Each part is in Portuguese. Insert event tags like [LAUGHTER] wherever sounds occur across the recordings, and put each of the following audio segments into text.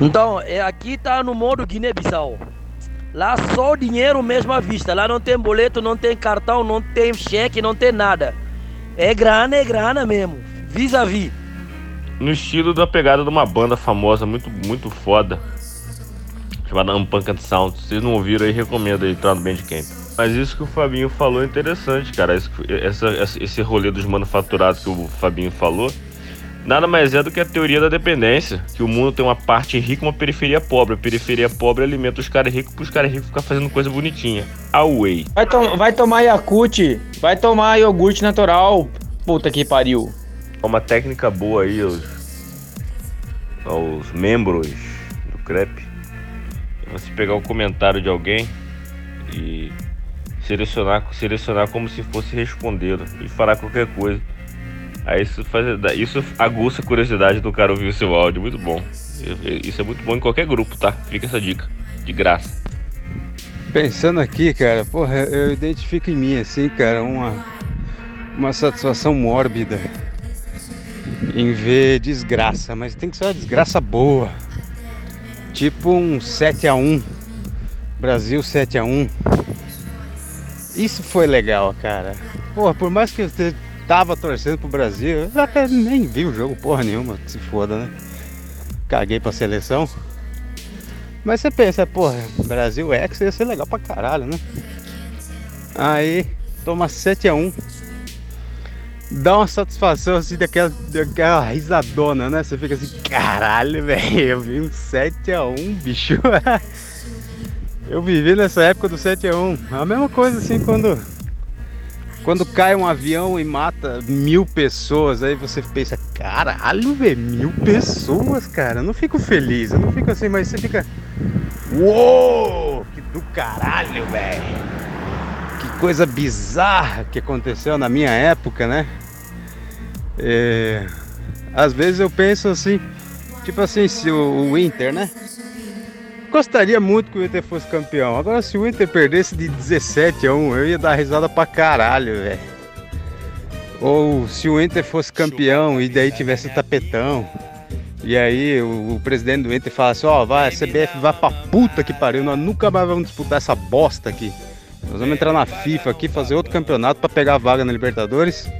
Então, é, aqui tá no modo Guiné-Bissau. Lá só dinheiro mesmo à vista. Lá não tem boleto, não tem cartão, não tem cheque, não tem nada. É grana, é grana mesmo. Vis-a-vis. No estilo da pegada de uma banda famosa, muito, muito foda. Chamada Unpunked Sound. Se vocês não ouviram aí, recomendo aí entrar no Bandcamp. Mas isso que o Fabinho falou é interessante, cara. Esse, essa, esse rolê dos manufaturados que o Fabinho falou nada mais é do que a teoria da dependência, que o mundo tem uma parte rica e uma periferia pobre. A periferia pobre alimenta os caras ricos para os cares ricos ficar fazendo coisa bonitinha. Away. Vai, to vai tomar Yakut, vai tomar iogurte natural, puta que pariu. Uma técnica boa aí aos, aos membros do crepe. É você pegar o um comentário de alguém e selecionar, selecionar como se fosse responder e falar qualquer coisa. Aí isso, faz, isso aguça a curiosidade do cara ouvir o seu áudio. Muito bom. Isso é muito bom em qualquer grupo, tá? Fica essa dica. De graça. Pensando aqui, cara, porra, eu identifico em mim, assim, cara, uma, uma satisfação mórbida em ver desgraça, mas tem que ser uma desgraça boa. Tipo um 7 a 1 Brasil 7 a 1 Isso foi legal, cara. Porra, por mais que eu tava torcendo pro Brasil. Eu até nem vi o jogo porra nenhuma, se foda, né? Caguei pra seleção. Mas você pensa, porra, Brasil X ia ser legal pra caralho, né? Aí toma 7x1. Dá uma satisfação assim daquela, daquela risadona, né? Você fica assim, caralho, velho, eu vi um 7x1, bicho. [LAUGHS] eu vivi nessa época do 7x1. A mesma coisa assim quando quando cai um avião e mata mil pessoas, aí você pensa, caralho, velho, mil pessoas, cara. Eu não fico feliz, eu não fico assim, mas você fica. Uou! Que do caralho, velho! Que coisa bizarra que aconteceu na minha época, né? É... Às vezes eu penso assim, tipo assim, se o, o Inter, né? Gostaria muito que o Inter fosse campeão. Agora, se o Inter perdesse de 17 a 1, eu ia dar risada pra caralho, velho. Ou se o Inter fosse campeão e daí tivesse tapetão. E aí o, o presidente do Inter falasse, ó, oh, vai, a CBF vai pra puta que pariu, nós nunca mais vamos disputar essa bosta aqui. Nós vamos entrar na FIFA aqui, fazer outro campeonato para pegar a vaga na Libertadores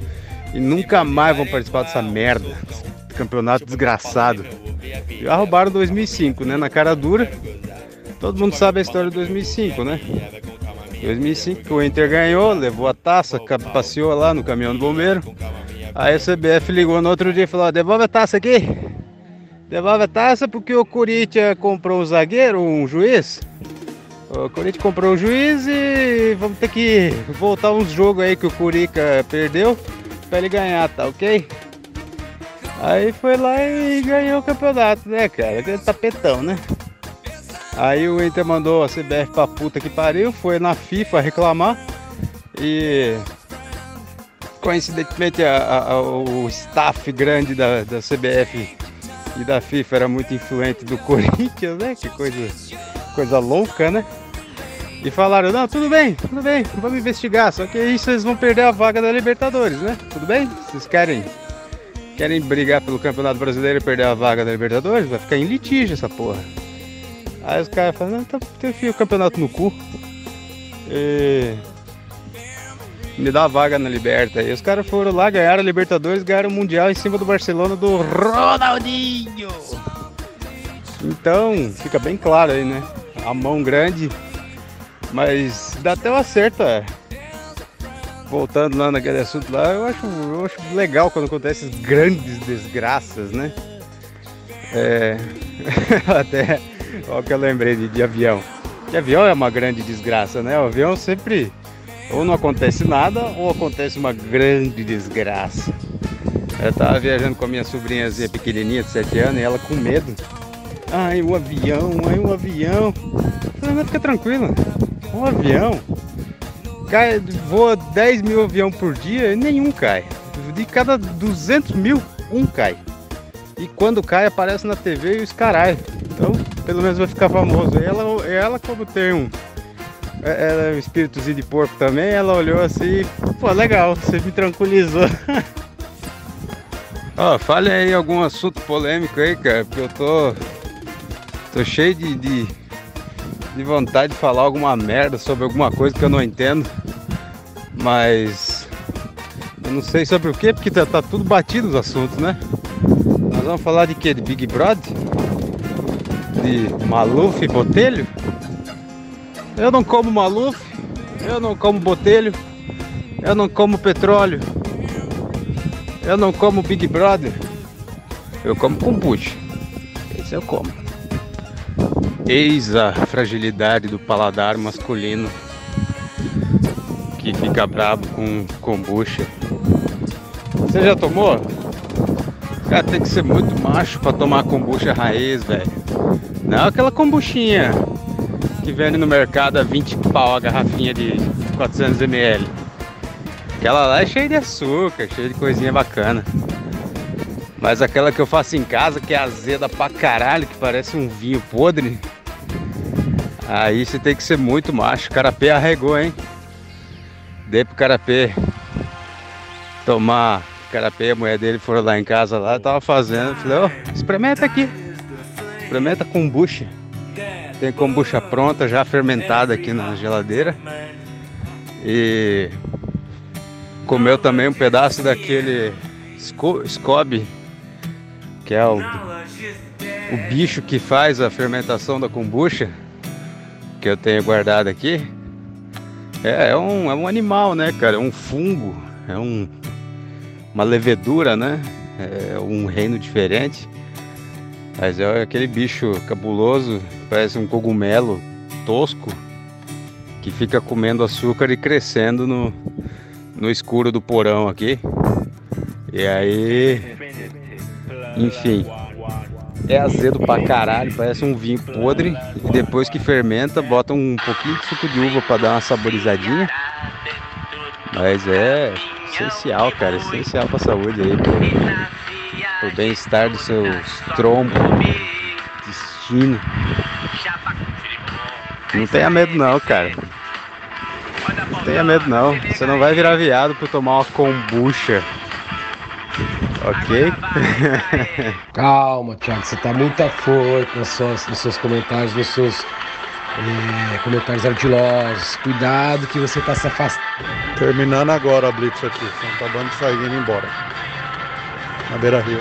e nunca mais vamos participar dessa merda. Campeonato desgraçado. Já roubaram 2005, né? Na cara dura. Todo mundo sabe a história de 2005, né? 2005 o Inter ganhou, levou a taça, passeou lá no caminhão do bombeiro. Aí a CBF ligou no outro dia e falou: devolve a taça aqui. Devolve a taça porque o Corinthians comprou um zagueiro, um juiz. O Corinthians comprou um juiz e vamos ter que voltar uns jogos aí que o Curica perdeu para ele ganhar, tá ok? Aí foi lá e ganhou o campeonato, né, cara? Aquele tapetão, né? Aí o Inter mandou a CBF pra puta que pariu, foi na FIFA reclamar e coincidentemente a, a, o staff grande da, da CBF e da FIFA era muito influente do [LAUGHS] Corinthians, né? Que coisa, coisa louca, né? E falaram, não, tudo bem, tudo bem, vamos investigar, só que aí vocês vão perder a vaga da Libertadores, né? Tudo bem? Vocês querem querem brigar pelo Campeonato Brasileiro e perder a vaga da Libertadores? Vai ficar em litígio essa porra. Aí os caras falam, não, então enfia o campeonato no cu. E... Me dá vaga na Liberta. E os caras foram lá, ganharam a Libertadores, ganharam o Mundial em cima do Barcelona do Ronaldinho. Então, fica bem claro aí, né? A mão grande, mas dá até um acerto, é. Voltando lá naquele assunto lá, eu acho, eu acho legal quando acontecem grandes desgraças, né? É. [LAUGHS] até Olha que eu lembrei de, de avião. Que avião é uma grande desgraça, né? O avião sempre ou não acontece nada ou acontece uma grande desgraça. Eu tava viajando com a minha sobrinhazinha pequenininha de 7 anos e ela com medo. Ai, o avião, ai, o avião. Falei, fica tranquila. Um avião cai, voa 10 mil aviões por dia e nenhum cai. De cada 200 mil, um cai. E quando cai, aparece na TV e os caralho. Então, pelo menos vai ficar famoso. Ela, ela como tem um. É, ela é um espíritozinho de porco também, ela olhou assim, pô, legal, você me tranquilizou. [LAUGHS] Ó, oh, fale aí algum assunto polêmico aí, cara, porque eu tô. Tô cheio de, de, de vontade de falar alguma merda sobre alguma coisa que eu não entendo. Mas eu não sei sobre o que, porque tá, tá tudo batido os assuntos, né? Vamos falar de quê? De Big Brother? De Maluf e Botelho? Eu não como Maluf, eu não como Botelho, eu não como petróleo, eu não como Big Brother, eu como kombucha. Esse eu como. Eis a fragilidade do paladar masculino que fica brabo com kombucha. Você já tomou? Cara, tem que ser muito macho pra tomar kombucha raiz, velho. Não aquela kombuchinha que vende no mercado a 20 pau a garrafinha de 400ml. Aquela lá é cheia de açúcar, cheia de coisinha bacana. Mas aquela que eu faço em casa, que é azeda pra caralho, que parece um vinho podre. Aí você tem que ser muito macho. O carapé arregou, hein? Dei pro carapé tomar. Carapé, a mulher dele foram lá em casa lá, tava fazendo. Falei, ó, oh, experimenta aqui. Experimenta kombucha. Tem kombucha pronta, já fermentada aqui na geladeira. E comeu também um pedaço daquele scoby, que é o, o bicho que faz a fermentação da kombucha, que eu tenho guardado aqui. É, é, um, é um animal, né, cara? É um fungo, é um, uma levedura, né? É um reino diferente. Mas é aquele bicho cabuloso, parece um cogumelo tosco, que fica comendo açúcar e crescendo no, no escuro do porão aqui. E aí. Enfim. É azedo pra caralho, parece um vinho podre. E depois que fermenta, bota um pouquinho de suco de uva pra dar uma saborizadinha. Mas é essencial, cara, essencial pra saúde aí, pro, pro bem-estar dos seus trombos, intestino. Não tenha medo não, cara. Não tenha medo não. Você não vai virar viado por tomar uma kombucha. Ok? [LAUGHS] Calma, Thiago, você tá muito afoito nos seus, nos seus comentários, nos seus é, comentários ardilosos. Cuidado que você tá se afastando. Terminando agora a Blitz aqui. Estão acabando de sair indo embora. Na beira rio.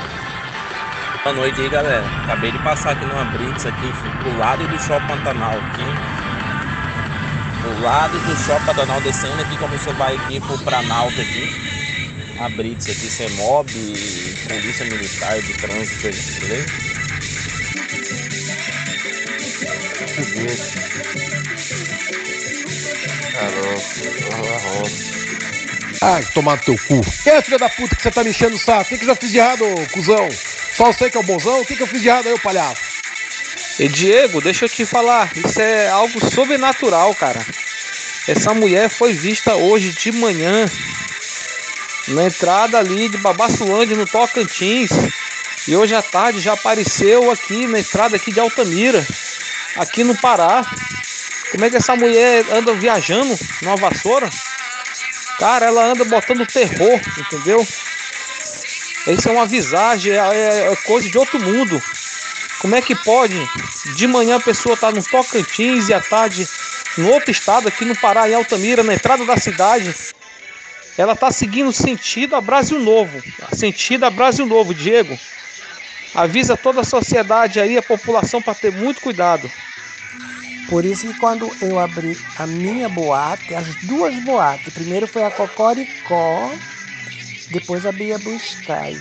Boa noite aí, galera. Acabei de passar aqui numa Blitz aqui, pro lado do Shopping Pantanal aqui. Do lado do Shopping Pantanal, descendo aqui, como você vai aqui pro Planalto aqui a Brits aqui, CEMOB, Polícia Militar de Trânsito, beleza? Ah, tomar teu cu. É, filha da puta, que você tá me enchendo o saco. O que, que eu já fiz de errado, cuzão? Só você que é o bonzão? O que, que eu fiz de errado aí, palhaço? E Diego, deixa eu te falar, isso é algo sobrenatural, cara. Essa mulher foi vista hoje de manhã na entrada ali de Babassuande, no Tocantins. E hoje à tarde já apareceu aqui na estrada aqui de Altamira, aqui no Pará. Como é que essa mulher anda viajando numa vassoura? Cara, ela anda botando terror, entendeu? Isso é uma visagem, é, é, é coisa de outro mundo. Como é que pode? De manhã a pessoa tá no Tocantins e à tarde no outro estado, aqui no Pará, em Altamira, na entrada da cidade, ela está seguindo sentido a Brasil Novo. Sentido a Brasil Novo, Diego. Avisa toda a sociedade aí, a população, para ter muito cuidado. Por isso que quando eu abri a minha boate, as duas boates, primeiro foi a Cocoricó, depois a Bia Buscai.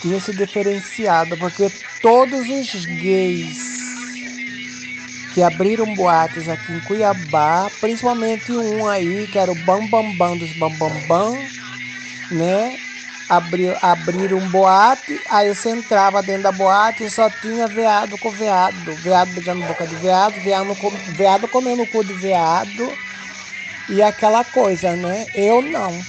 Tinha se diferenciado, porque todos os gays que abriram boates aqui em Cuiabá, principalmente um aí, que era o Bam Bam Bam dos Bam Bam Bam, né? Abrir, abriram um boate, aí você entrava dentro da boate e só tinha veado com veado, veado beijando boca de veado, veado, veado comendo cu de veado e aquela coisa, né? Eu não.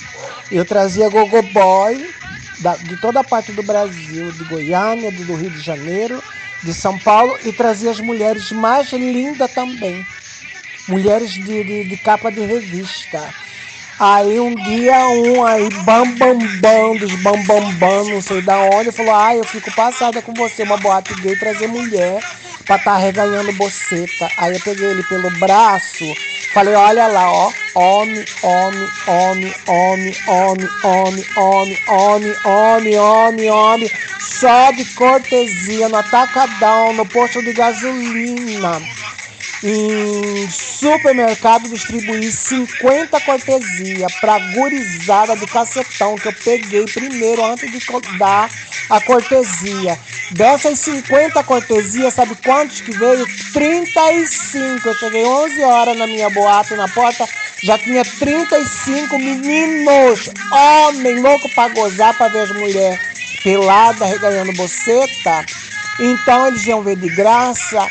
Eu trazia gogo boy da, de toda a parte do Brasil, de Goiânia, do Rio de Janeiro, de São Paulo e trazia as mulheres mais lindas também. Mulheres de, de, de, capa de revista. Aí um dia um aí, bam bam bam, dos bam bam bam, não sei da onde, falou, ah, eu fico passada com você, uma boate gay, trazer mulher pra tá reganhando boceta. Aí eu peguei ele pelo braço, falei, olha lá, ó, homem, homem, homem, homem, homem, homem, homem, homem, homem, homem, homem, só de cortesia no atacadão, no posto de gasolina em supermercado distribuir 50 cortesia para gurizada do cacetão que eu peguei primeiro antes de dar a cortesia. Dessas 50 cortesias, sabe quantos que veio? 35. Eu cheguei 11 horas na minha boate na porta, já tinha 35 meninos, homem louco para gozar, para ver as mulheres peladas, reganhando boceta. Então eles iam ver de graça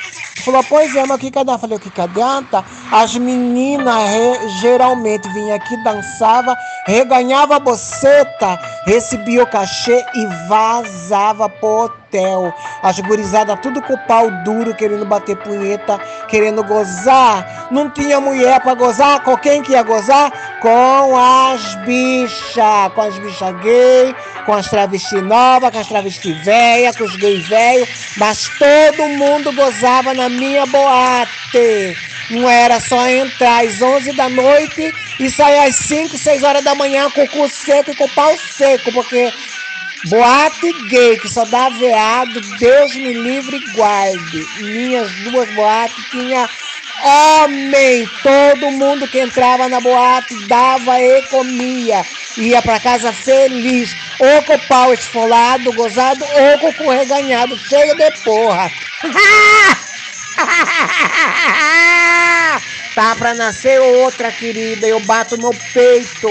Falou, pois é, mas que adianta? Falei, o que adianta? As meninas re, geralmente vinham aqui, dançava, reganhava a boceta, recebia o cachê e vazava pro hotel. As gurizadas tudo com o pau duro, querendo bater punheta, querendo gozar. Não tinha mulher para gozar, com quem que ia gozar? Com as bichas, com as bichas gay, com as travestis novas, com as travestis velhas, com os gays velhos, mas todo mundo gozava na minha boate. Não era só entrar às 11 da noite e sair às 5, 6 horas da manhã com o cu seco e com o pau seco, porque boate gay que só dá veado, Deus me livre e guarde. Minhas duas boates tinha homem, todo mundo que entrava na boate dava e comia, ia para casa feliz, ou com o pau esfolado, gozado, ou com o reganhado, cheio de porra. [LAUGHS] tá pra nascer outra, querida. Eu bato no peito.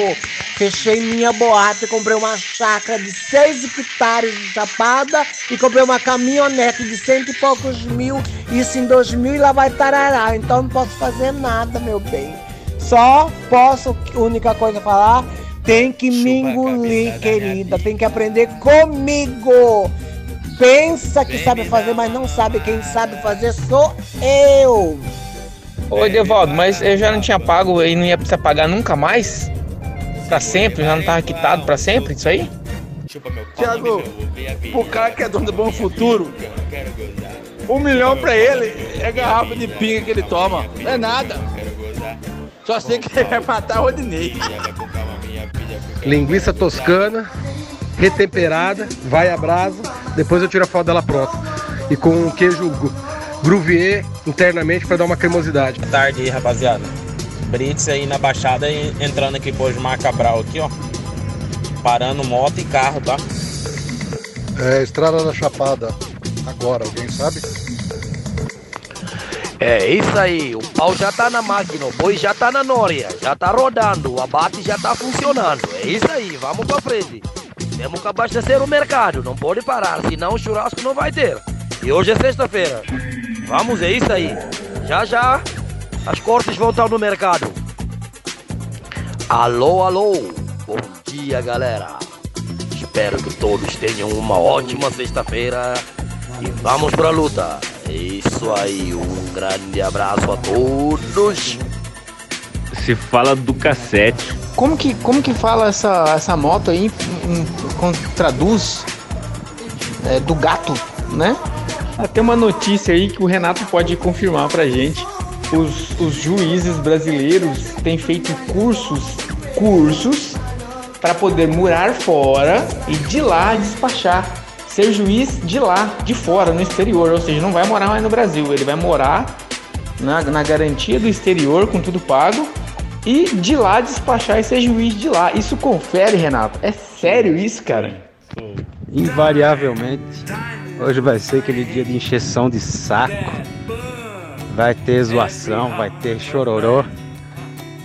Fechei minha boate, comprei uma chácara de 6 hectares de chapada e comprei uma caminhonete de cento e poucos mil. Isso em 2000 e lá vai tarará. Então não posso fazer nada, meu bem. Só posso, única coisa a falar, tem que Chupa me engolir, querida. Tem que aprender comigo pensa que sabe fazer, mas não sabe. Quem sabe fazer sou eu. Ô Edevaldo, mas eu já não tinha pago e não ia precisar pagar nunca mais? Pra sempre? Já não tava quitado pra sempre isso aí? Tiago, o cara que é dono do Bom Futuro, um milhão pra ele é garrafa de pinga que ele toma. Não é nada. Só sei que ele vai matar o Rodinei. Linguiça toscana, retemperada, vai a brasa, depois eu tiro a foto dela pronta. E com queijo Gruvier internamente para dar uma cremosidade. Boa tarde aí, rapaziada. Brits aí na Baixada e entrando aqui por Macabral aqui, ó. Parando moto e carro, tá? É, Estrada da Chapada. Agora, alguém sabe? É isso aí, o pau já tá na máquina, o boi já tá na nória, já tá rodando, o abate já tá funcionando. É isso aí, vamos pra frente. Temos que abastecer o mercado, não pode parar, senão o churrasco não vai ter. E hoje é sexta-feira. Vamos, é isso aí. Já já as cortes vão estar no mercado. Alô, alô. Bom dia, galera. Espero que todos tenham uma ótima sexta-feira e vamos pra luta. É isso aí, um grande abraço a todos. Se fala do cassete. Como que, como que fala essa, essa moto aí? Um, traduz é, do gato, né? Até uma notícia aí que o Renato pode confirmar pra gente. Os, os juízes brasileiros têm feito cursos, cursos para poder morar fora e de lá despachar. Ser juiz de lá, de fora, no exterior. Ou seja, não vai morar mais no Brasil, ele vai morar na, na garantia do exterior, com tudo pago, e de lá despachar e ser juiz de lá. Isso confere, Renato? É sério isso, cara? Invariavelmente, hoje vai ser aquele dia de encheção de saco. Vai ter zoação, vai ter chororô.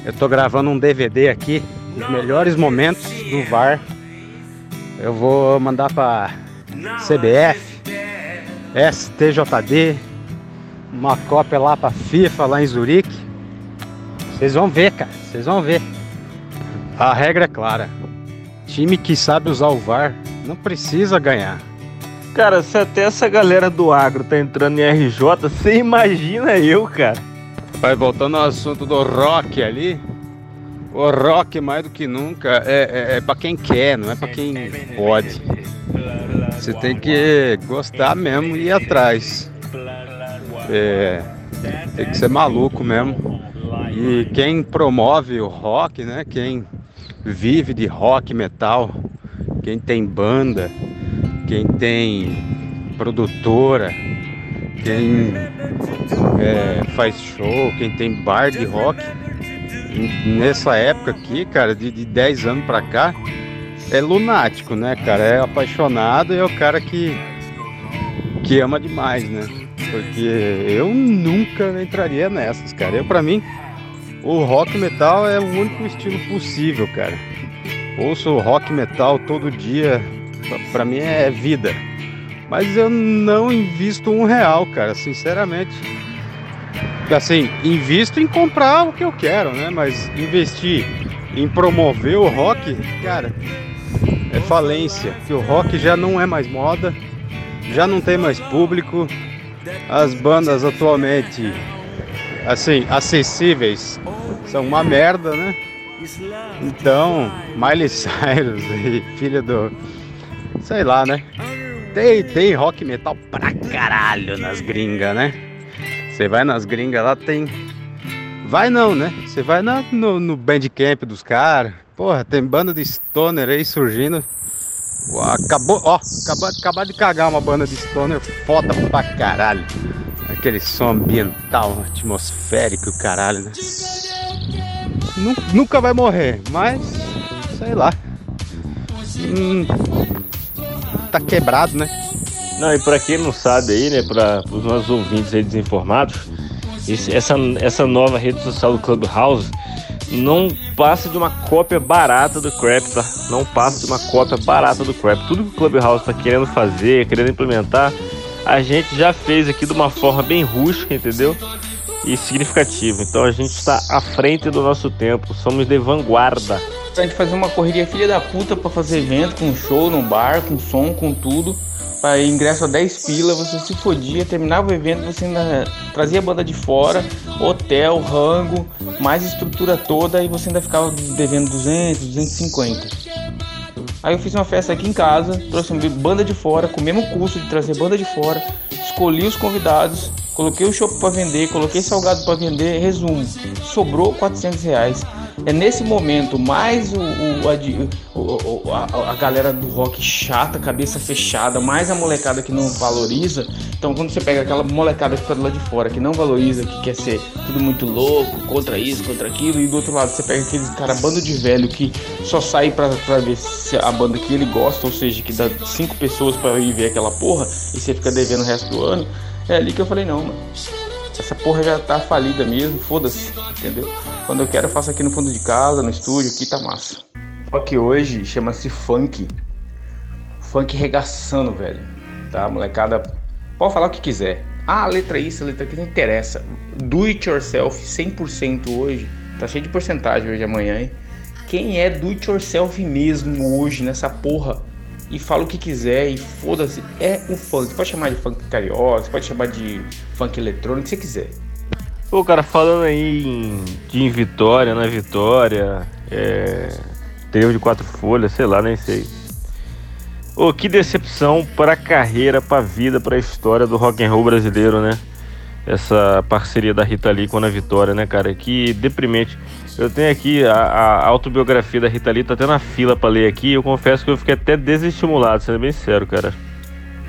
Eu tô gravando um DVD aqui, os melhores momentos do VAR. Eu vou mandar para CBF, STJD, uma cópia lá para FIFA lá em Zurique. Vocês vão ver, cara. Vocês vão ver. A regra é clara. Time que sabe usar o VAR não precisa ganhar. Cara, se até essa galera do agro tá entrando em RJ, você imagina eu, cara. Vai voltando ao assunto do rock ali. O rock, mais do que nunca, é, é, é para quem quer, não é para quem pode. Você tem que gostar mesmo e ir atrás. É, tem que ser maluco mesmo. E quem promove o rock, né? Quem vive de rock metal, quem tem banda, quem tem produtora, quem é, faz show, quem tem bar de rock, nessa época aqui, cara, de, de 10 anos pra cá, é lunático, né, cara? É apaixonado e é o cara que, que ama demais, né? Porque eu nunca entraria nessas, cara. Eu, pra mim, o rock metal é o único estilo possível, cara. Ouço rock metal todo dia, pra mim é vida. Mas eu não invisto um real, cara, sinceramente. Assim, invisto em comprar o que eu quero, né? Mas investir em promover o rock, cara, é falência. Que o rock já não é mais moda, já não tem mais público. As bandas atualmente, assim, acessíveis, são uma merda, né? Então, Miley Cyrus [LAUGHS] filha do. Sei lá, né? Tem, tem rock metal pra caralho nas gringas, né? Você vai nas gringas lá, tem. Vai não, né? Você vai na, no, no bandcamp dos caras. Porra, tem banda de stoner aí surgindo. Acabou, ó, acabou, acabou de cagar uma banda de stoner foda pra caralho. Aquele som ambiental, atmosférico, caralho, né? Nunca vai morrer, mas sei lá. Hum, tá quebrado, né? Não, e para quem não sabe aí, né, para os nossos ouvintes aí desinformados, esse, essa, essa nova rede social do Clubhouse não passa de uma cópia barata do Crap, tá? Não passa de uma cópia barata do Crap. Tudo que o Clubhouse está querendo fazer, querendo implementar, a gente já fez aqui de uma forma bem rústica, entendeu? E significativa. Então a gente está à frente do nosso tempo, somos de vanguarda. A gente fazer uma correria filha da puta para fazer evento, com show no bar, com som, com tudo. Para ingresso a 10 pila, você se fodia, terminava o evento, você ainda trazia a banda de fora, hotel, rango, mais estrutura toda e você ainda ficava devendo 200, 250. Aí eu fiz uma festa aqui em casa, trouxe uma banda de fora, com o mesmo custo de trazer banda de fora, escolhi os convidados, coloquei o chopp para vender, coloquei salgado para vender, resumo, sobrou 400 reais é nesse momento, mais o, o, o a, a, galera do rock chata, cabeça fechada, mais a molecada que não valoriza. Então, quando você pega aquela molecada que fica do lado de fora, que não valoriza, que quer ser tudo muito louco, contra isso, contra aquilo, e do outro lado você pega aqueles cara bando de velho que só sai pra, pra ver a banda que ele gosta, ou seja, que dá cinco pessoas para ir ver aquela porra, e você fica devendo o resto do ano. É ali que eu falei: não, mano. Essa porra já tá falida mesmo, foda-se, entendeu? Quando eu quero, eu faço aqui no fundo de casa, no estúdio, aqui tá massa. Só que hoje chama-se funk. Funk regaçando, velho. Tá, molecada? Pode falar o que quiser. Ah, letra isso, letra aquilo, não interessa. Do it yourself 100% hoje. Tá cheio de porcentagem hoje amanhã, hein? Quem é do it yourself mesmo hoje nessa porra? E fala o que quiser e foda-se. É o funk. Pode chamar de funk carioca, pode chamar de funk eletrônico, o que você quiser. Pô, cara, falando aí em, de em Vitória, na Vitória, é, de quatro folhas, sei lá, nem sei. Ô, que decepção para a carreira, para a vida, para a história do rock and roll brasileiro, né? Essa parceria da Rita Lee com a Vitória, né, cara? Que deprimente. Eu tenho aqui a, a autobiografia da Rita Lee, tá até na fila para ler aqui. Eu confesso que eu fiquei até desestimulado, sendo bem sério, cara.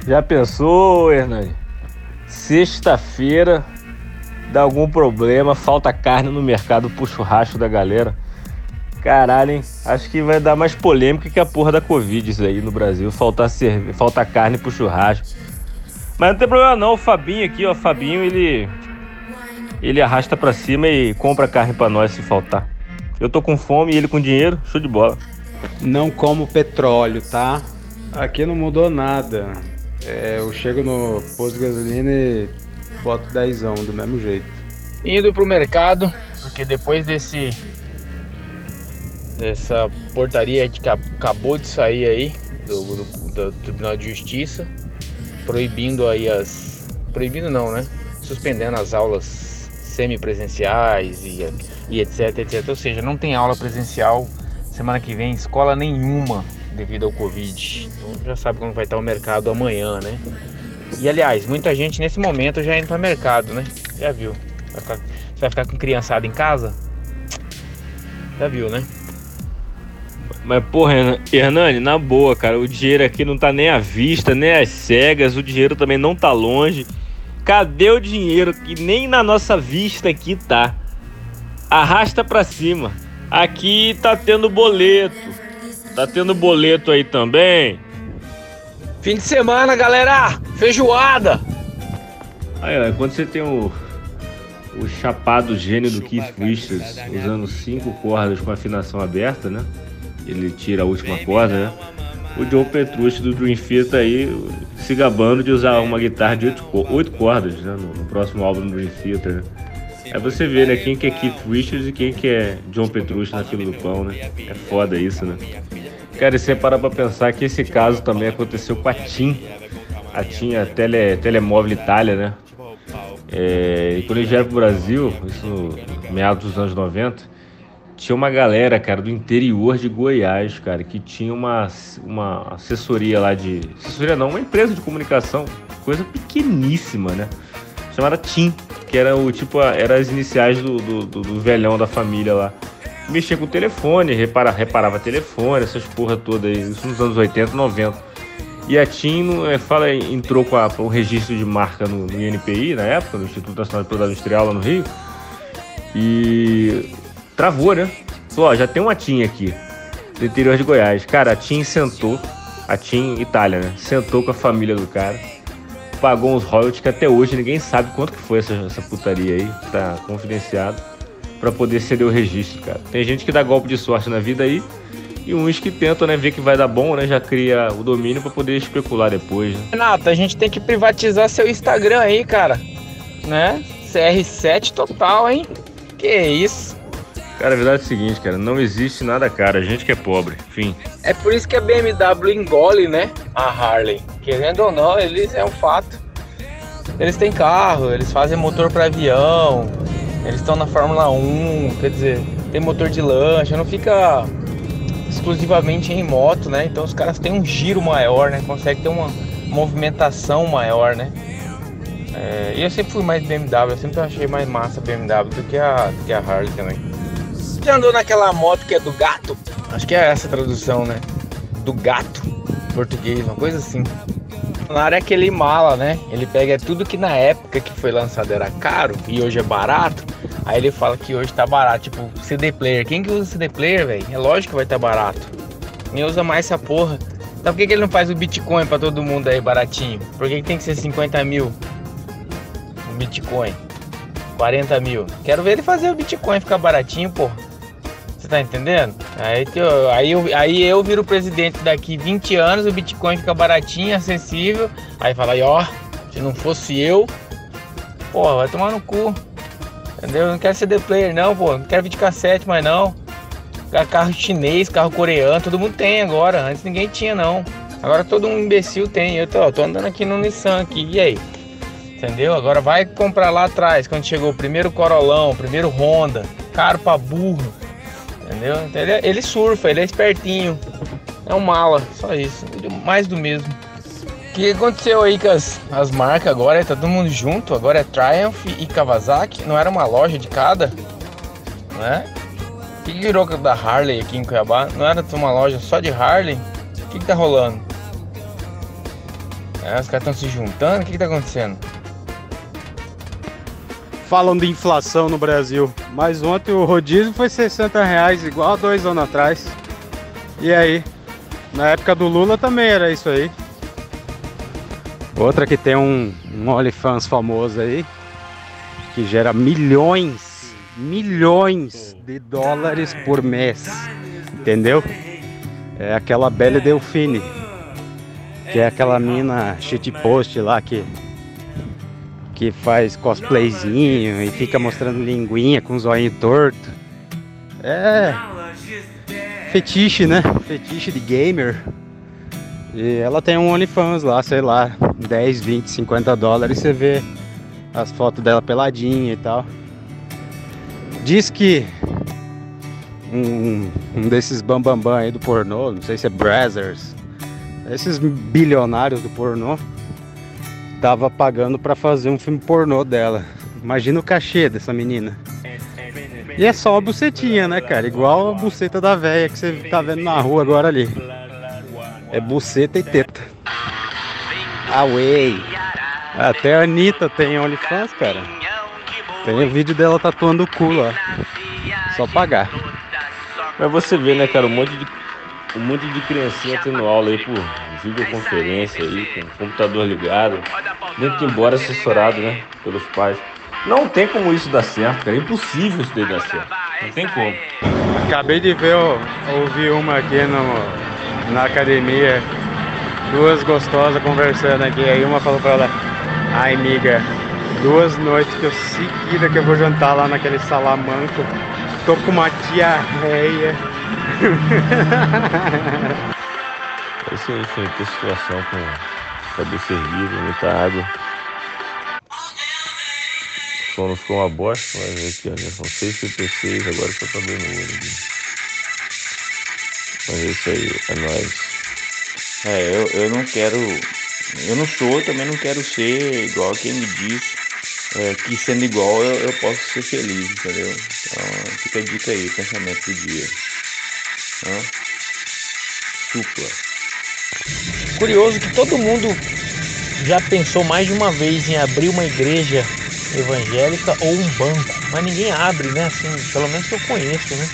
Já pensou, Hernani? Sexta-feira, dá algum problema, falta carne no mercado pro churrasco da galera. Caralho, hein? Acho que vai dar mais polêmica que a porra da Covid isso aí no Brasil. Faltar, falta carne pro churrasco. Mas não tem problema não, o Fabinho aqui, ó. O Fabinho, ele. Ele arrasta pra cima e compra carne pra nós se faltar. Eu tô com fome e ele com dinheiro, show de bola. Não como petróleo, tá? Aqui não mudou nada. É, eu chego no posto de gasolina e boto dezão do mesmo jeito. Indo pro mercado, porque depois desse dessa portaria que acabou de sair aí do, do, do Tribunal de Justiça, proibindo aí as. Proibindo não, né? Suspendendo as aulas semipresenciais e, e etc, etc. Ou seja, não tem aula presencial semana que vem, escola nenhuma devido ao Covid. Então já sabe como vai estar o mercado amanhã, né? E aliás, muita gente nesse momento já indo para mercado, né? Já viu? Vai ficar, você vai ficar com criançada em casa? Já viu, né? Mas, porra, Hernani, na boa, cara, o dinheiro aqui não tá nem à vista, nem às cegas, o dinheiro também não tá longe. Cadê o dinheiro que nem na nossa vista aqui tá? Arrasta pra cima. Aqui tá tendo boleto. Tá tendo boleto aí também? Fim de semana, galera! Feijoada! Aí, ó, quando você tem o, o chapado gênio do Keith Richards usando cinco cordas com afinação aberta, né? Ele tira a última corda, né? O Joe Petrucci do Dream Theater aí se gabando de usar uma guitarra de oito, oito cordas, né? No, no, próximo álbum do Dream Theater, né? Aí você vê, né, quem que é Keith Richards e quem que é John Petrucci na fila do pão, né? É foda isso, né? Cara, e você para pra pensar que esse caso também aconteceu com a TIM. A TIM, a Tele, Telemóvel Itália, né? É, e quando eles vieram pro Brasil, isso no meados dos anos 90, tinha uma galera, cara, do interior de Goiás, cara, que tinha uma, uma assessoria lá de. Assessoria não, uma empresa de comunicação, coisa pequeníssima, né? Chamada TIM, que era o tipo, era as iniciais do, do, do, do velhão da família lá. Mexia com o telefone, repara, reparava telefone, essas porra toda aí, isso nos anos 80, 90. E a TIM é, fala, entrou com, a, com o registro de marca no, no INPI, na época, no Instituto Nacional de Propriedade Industrial lá no Rio. E travou, né? Falou, ó, já tem uma TIM aqui, do interior de Goiás. Cara, a TIM sentou, a TIM Itália, né? Sentou com a família do cara, pagou uns royalties que até hoje ninguém sabe quanto que foi essa, essa putaria aí, tá confidenciado, para poder ceder o registro, cara. Tem gente que dá golpe de sorte na vida aí, e uns que tentam, né, ver que vai dar bom, né, já cria o domínio para poder especular depois, né? Renato, a gente tem que privatizar seu Instagram aí, cara, né? CR7 total, hein? Que isso? Cara, a verdade é o seguinte, cara, não existe nada cara, a gente que é pobre, enfim. É por isso que a BMW engole, né? A Harley. Querendo ou não, eles é um fato. Eles têm carro, eles fazem motor para avião, eles estão na Fórmula 1, quer dizer, tem motor de lancha, não fica exclusivamente em moto, né? Então os caras têm um giro maior, né? Consegue ter uma movimentação maior, né? É, e eu sempre fui mais BMW, eu sempre achei mais massa BMW do que a, do que a Harley também. Já andou naquela moto que é do gato? Acho que é essa a tradução, né? Do gato, português, uma coisa assim. Na área é aquele mala, né? Ele pega tudo que na época que foi lançado era caro e hoje é barato. Aí ele fala que hoje tá barato, tipo CD player. Quem que usa CD player, velho? É lógico que vai estar tá barato. Quem usa mais essa porra? Então por que, que ele não faz o Bitcoin pra todo mundo aí baratinho? Por que, que tem que ser 50 mil? O Bitcoin. 40 mil. Quero ver ele fazer o Bitcoin ficar baratinho, porra. Tá entendendo? Aí, eu, aí, eu, aí eu viro presidente daqui 20 anos, o Bitcoin fica baratinho, acessível. Aí fala, ó, se não fosse eu, porra, vai tomar no cu. Entendeu? não quero CD player não, pô. Não quero videocassete mais não. Carro chinês, carro coreano, todo mundo tem agora. Antes ninguém tinha não. Agora todo um imbecil tem. Eu tô, tô andando aqui no Nissan aqui. E aí? Entendeu? Agora vai comprar lá atrás, quando chegou o primeiro Corolão, o primeiro Honda, caro pra burro. Entendeu? Ele, ele surfa, ele é espertinho. É um mala, só isso. Mais do mesmo. O que aconteceu aí com as, as marcas agora? Tá todo mundo junto, agora é Triumph e Kawasaki. Não era uma loja de cada? Né? O que, que virou da Harley aqui em Cuiabá? Não era uma loja só de Harley? O que, que tá rolando? É, os caras estão se juntando? O que, que tá acontecendo? Falam de inflação no Brasil, mas ontem o rodízio foi 60 reais, igual há dois anos atrás. E aí? Na época do Lula também era isso aí. Outra que tem um, um OnlyFans famoso aí, que gera milhões, milhões de dólares por mês. Entendeu? É aquela Belle Delfine, que é aquela mina shitpost lá que que faz cosplayzinho e fica mostrando linguinha com zoinho torto. É fetiche, né? Fetiche de gamer. E ela tem um OnlyFans lá, sei lá, 10, 20, 50 dólares. Você vê as fotos dela peladinha e tal. Diz que um, um desses bambambam bam, bam aí do pornô, não sei se é Brazzers, esses bilionários do pornô, tava pagando pra fazer um filme pornô dela. Imagina o cachê dessa menina. E é só uma bucetinha, né, cara? Igual a buceta da véia que você tá vendo na rua agora ali. É buceta e teta. Away. Até a Anitta tem OnlyFans, cara. Tem o vídeo dela tatuando o cu lá. Só pagar. Mas você vê, né, cara, um monte de, um monte de criancinha tendo aula aí por videoconferência aí, com o computador ligado, dentro embora assessorado, né, pelos pais. Não tem como isso dar certo, cara. É impossível isso daí dar certo. Não tem como. Acabei de ver, ó, ouvi uma aqui no, na academia, duas gostosas conversando aqui. Aí uma falou pra ela, ai amiga, duas noites que eu seguida que eu vou jantar lá naquele salamanco, tô com uma diarreia. [LAUGHS] Esse aí foi ter situação com cabeça erguida, muita água. O som não ficou uma bosta, mas aqui, ó, já são 6h36, agora só tá dando olho aqui. Mas é isso aí, é nóis. É, eu, eu não quero. Eu não sou, também não quero ser igual quem me diz é, que sendo igual eu, eu posso ser feliz, entendeu? Então fica a dica aí, pensamento do dia. Hã? Supla. Curioso que todo mundo já pensou mais de uma vez em abrir uma igreja evangélica ou um banco, mas ninguém abre, né? Assim, pelo menos que eu conheço, né?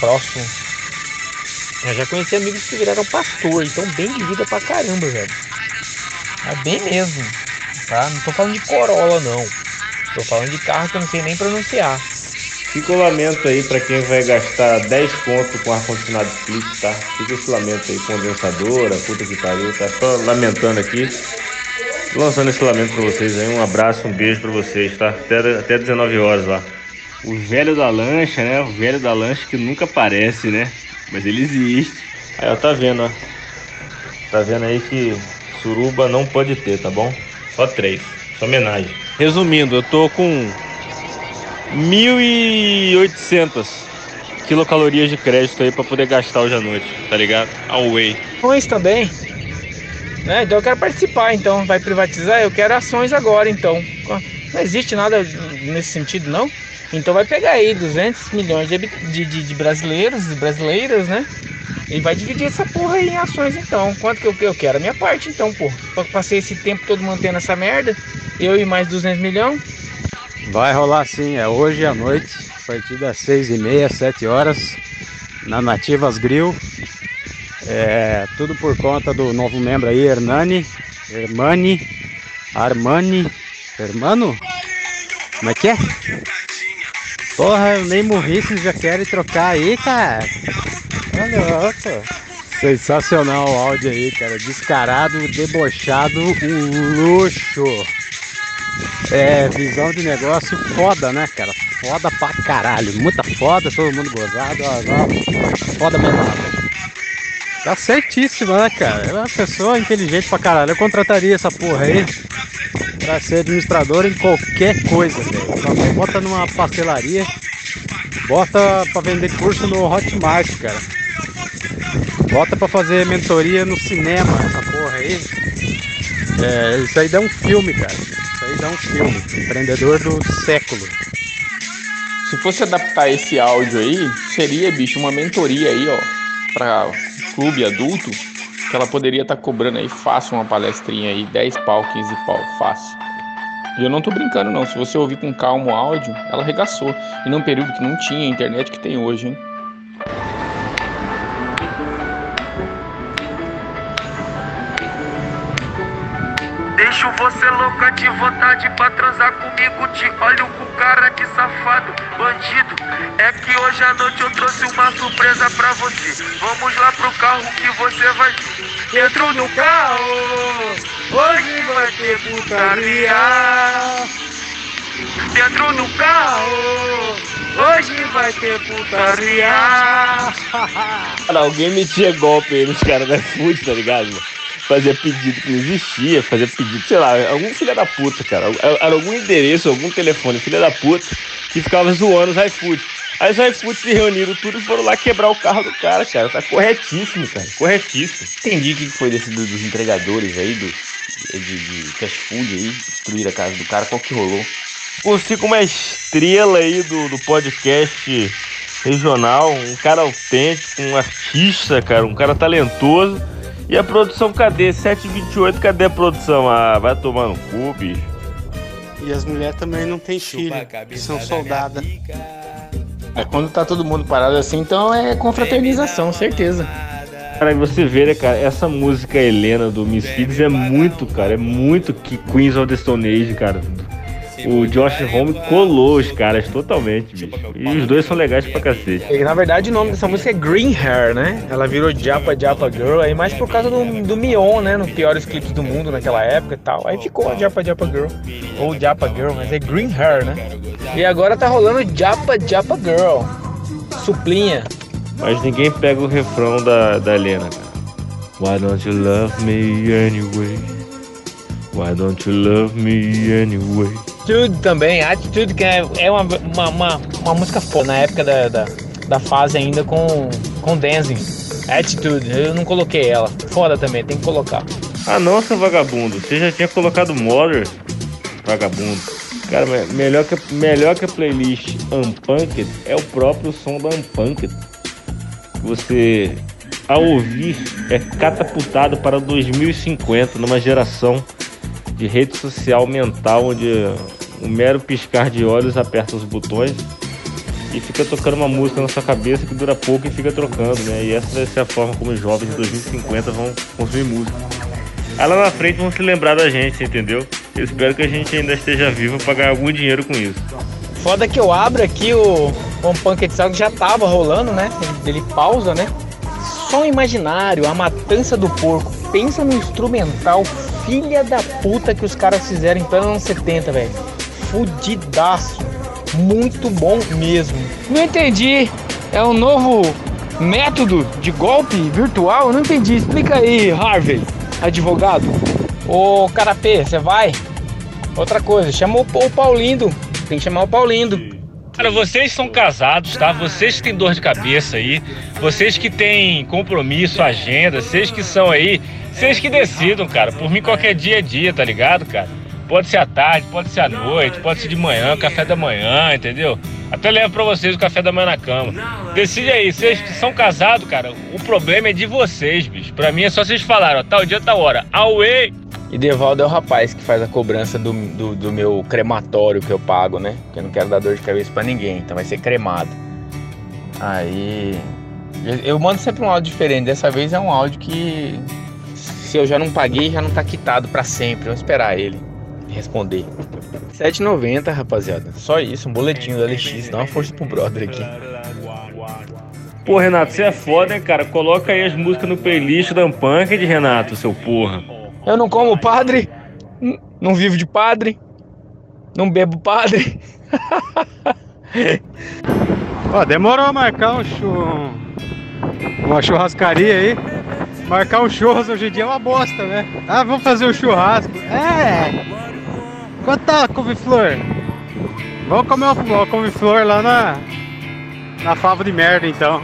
Próximo. Eu já conheci amigos que viraram pastor, então bem de vida pra caramba, velho. É bem mesmo, tá? Não tô falando de Corolla, não. Tô falando de carro que eu não sei nem pronunciar. Fica o lamento aí pra quem vai gastar 10 conto com ar-condicionado split, tá? Fica esse lamento aí, condensadora, puta que pariu, tá só lamentando aqui. Lançando esse lamento pra vocês aí, um abraço, um beijo pra vocês, tá? Até, até 19 horas lá. O velho da lancha, né? O velho da lancha que nunca aparece, né? Mas ele existe. Aí, ó, tá vendo, ó. Tá vendo aí que suruba não pode ter, tá bom? Só três. Só homenagem. Resumindo, eu tô com 1.800 quilocalorias de crédito aí pra poder gastar hoje à noite, tá ligado? Away. Ações também. Né? Então eu quero participar, então. Vai privatizar? Eu quero ações agora, então. Não existe nada nesse sentido, não? Então vai pegar aí 200 milhões de, de, de, de brasileiros e brasileiras, né? E vai dividir essa porra aí em ações, então. Quanto que eu, eu quero? A minha parte, então, pô. Passei esse tempo todo mantendo essa merda. Eu e mais 200 milhões. Vai rolar sim, é hoje à noite, a partir das seis e meia, sete horas, na Nativas Grill. É, tudo por conta do novo membro aí, Hernani, Hermani, Armani, Hermano? Como é que é? Porra, eu nem morri, vocês já querem trocar aí, cara? Olha, nossa. Sensacional o áudio aí, cara. Descarado, debochado, um luxo. É, visão de negócio foda, né, cara? Foda pra caralho. Muita foda, todo mundo gozado. Ó, foda mesmo. Tá certíssima, né, cara? É uma pessoa inteligente pra caralho. Eu contrataria essa porra aí pra ser administrador em qualquer coisa, velho. Bota numa pastelaria, bota pra vender curso no Hotmart, cara. Bota pra fazer mentoria no cinema, essa porra aí. É, isso aí dá um filme, cara. Dá um filme. Empreendedor do século. Se fosse adaptar esse áudio aí, seria, bicho, uma mentoria aí, ó, pra clube adulto, que ela poderia estar tá cobrando aí fácil uma palestrinha aí, 10 pau, 15 pau, fácil. E eu não tô brincando não, se você ouvir com calma o áudio, ela arregaçou. E num período que não tinha internet que tem hoje, hein? Deixo você louca de vontade pra transar comigo. Te olho com cara que safado, bandido. É que hoje à noite eu trouxe uma surpresa pra você. Vamos lá pro carro que você vai ver. Dentro do carro, hoje vai ter putaria. Dentro do carro, hoje vai ter putaria. Cara, alguém metia golpe aí nos caras da iFood, tá ligado? mano? Fazia pedido que não existia, fazia pedido, sei lá, algum filho da puta, cara. Era algum endereço, algum telefone, filho da puta, que ficava zoando os iFood. Aí os iFood se reuniram tudo e foram lá quebrar o carro do cara, cara. Tá corretíssimo, cara. Corretíssimo. Entendi o que foi desse do- dos entregadores aí, do, de, de fast food aí, destruir a casa do cara, qual que rolou? Você como uma estrela aí do, do podcast regional, um cara autêntico, um artista, cara, um cara talentoso. E a produção cadê? 728, cadê a produção? Ah, vai tomar no cu, bicho. E as mulheres também não têm filho, são soldadas. É quando tá todo mundo parado assim, então é confraternização, certeza. Cara, você vê, né, cara, essa música Helena do Misfits é muito, cara, é muito que Queens of the Stone Age, cara. O Josh Home colou os caras totalmente, bicho. E os dois são legais pra cacete. E, na verdade, o nome dessa música é Green Hair, né? Ela virou Japa Japa Girl, aí mais por causa do, do Mion, né? Nos piores clipes do mundo naquela época e tal. Aí ficou a Japa Japa Girl. Ou Japa Girl, mas é Green Hair, né? E agora tá rolando Japa Japa Girl. Suplinha. Mas ninguém pega o refrão da, da Helena, cara. Why don't you love me anyway? Why don't you love me anyway? Attitude também, Attitude que é, é uma, uma, uma, uma música foda na época da, da, da, fase ainda com, com Dancing. Attitude, eu não coloquei ela. Foda também, tem que colocar. Ah não, seu vagabundo, você já tinha colocado Mother, vagabundo. Cara, melhor que, melhor que a playlist Unpunked é o próprio som da Unpunked. Você, ao ouvir, é catapultado para 2050, numa geração de rede social mental onde um mero piscar de olhos aperta os botões e fica tocando uma música na sua cabeça que dura pouco e fica trocando, né? E essa vai ser a forma como os jovens de 2050 vão consumir música. Aí lá na frente vão se lembrar da gente, entendeu? Eu espero que a gente ainda esteja vivo para ganhar algum dinheiro com isso. Foda que eu abro aqui o One Punk que já tava rolando, né? Ele, ele pausa, né? Som imaginário, a matança do porco. Pensa no instrumental filha da puta que os caras fizeram em pleno anos 70, velho. Fudidaço. Muito bom mesmo. Não entendi. É um novo método de golpe virtual? Não entendi. Explica aí, Harvey, advogado. Ô, Carapê, você vai? Outra coisa, chama o, o Paulindo. Tem que chamar o Paulindo. Cara, vocês são casados, tá? Vocês que têm dor de cabeça aí, vocês que têm compromisso, agenda, vocês que são aí vocês que decidam, cara. Por mim, qualquer dia é dia, tá ligado, cara? Pode ser à tarde, pode ser à noite, pode ser de manhã, café da manhã, entendeu? Até levo pra vocês o café da manhã na cama. Decide aí, vocês que são casados, cara, o problema é de vocês, bicho. Pra mim é só vocês falarem, ó, tal dia, tal hora. Away! E Devaldo é o rapaz que faz a cobrança do, do, do, meu crematório que eu pago, né? Porque eu não quero dar dor de cabeça pra ninguém, então vai ser cremado. Aí. Eu mando sempre um áudio diferente, dessa vez é um áudio que se eu já não paguei, já não tá quitado para sempre. Vamos esperar ele responder. 7,90, rapaziada. Só isso, um boletinho da LX. Dá uma força pro brother aqui. Pô, Renato, você é foda, hein, cara? Coloca aí as músicas no playlist da Unpunked, Renato, seu porra. Eu não como padre, não vivo de padre, não bebo padre. Ó, demorou a marcar um churro, uma churrascaria aí. Marcar um churras hoje em dia é uma bosta, né? Ah, vamos fazer um churrasco. É! Quanto tá a couve-flor? Vamos comer uma couve-flor lá na. Na fava de merda então.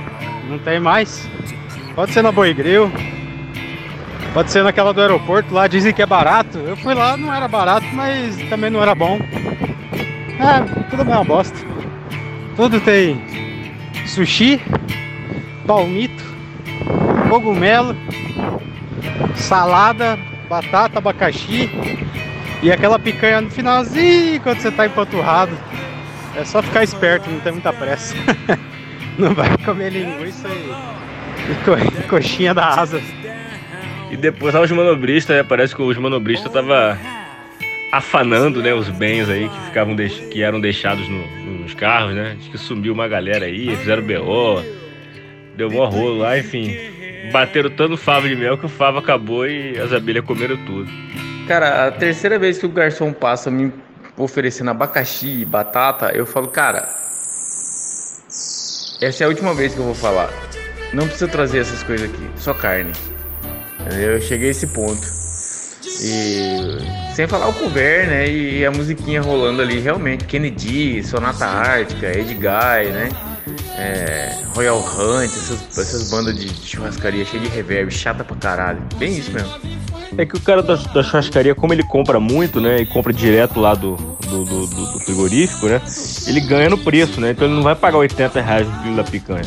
Não tem mais. Pode ser na Boi Grill. Pode ser naquela do aeroporto lá, dizem que é barato. Eu fui lá, não era barato, mas também não era bom. É, tudo bem uma bosta. Tudo tem sushi, palmito, cogumelo, salada, batata, abacaxi e aquela picanha no finalzinho quando você tá empanturrado. É só ficar esperto, não tem muita pressa. [LAUGHS] não vai comer linguiça e, e coxinha da asa. E depois lá os manobristas, né? Parece que os manobristas tava afanando, né, os bens aí que ficavam que eram deixados no, nos carros, né? Acho que sumiu uma galera aí, fizeram BO, deu mó rolo lá, enfim bateram tanto fava de mel que o fava acabou e as abelhas comeram tudo. Cara, a terceira vez que o garçom passa me oferecendo abacaxi e batata, eu falo, cara, essa é a última vez que eu vou falar. Não precisa trazer essas coisas aqui, só carne. Eu cheguei a esse ponto. E sem falar o cover, né? E a musiquinha rolando ali, realmente. Kennedy, Sonata Ártica, Ed Guy, né? É, Royal Hunt, essas, essas bandas de churrascaria cheias de reverb, chata pra caralho. Bem isso mesmo. É que o cara da, da churrascaria, como ele compra muito, né? E compra direto lá do, do, do, do- frigorífico, né? Ele ganha no preço, né? Então ele não vai pagar 80 reais no quilo da picanha.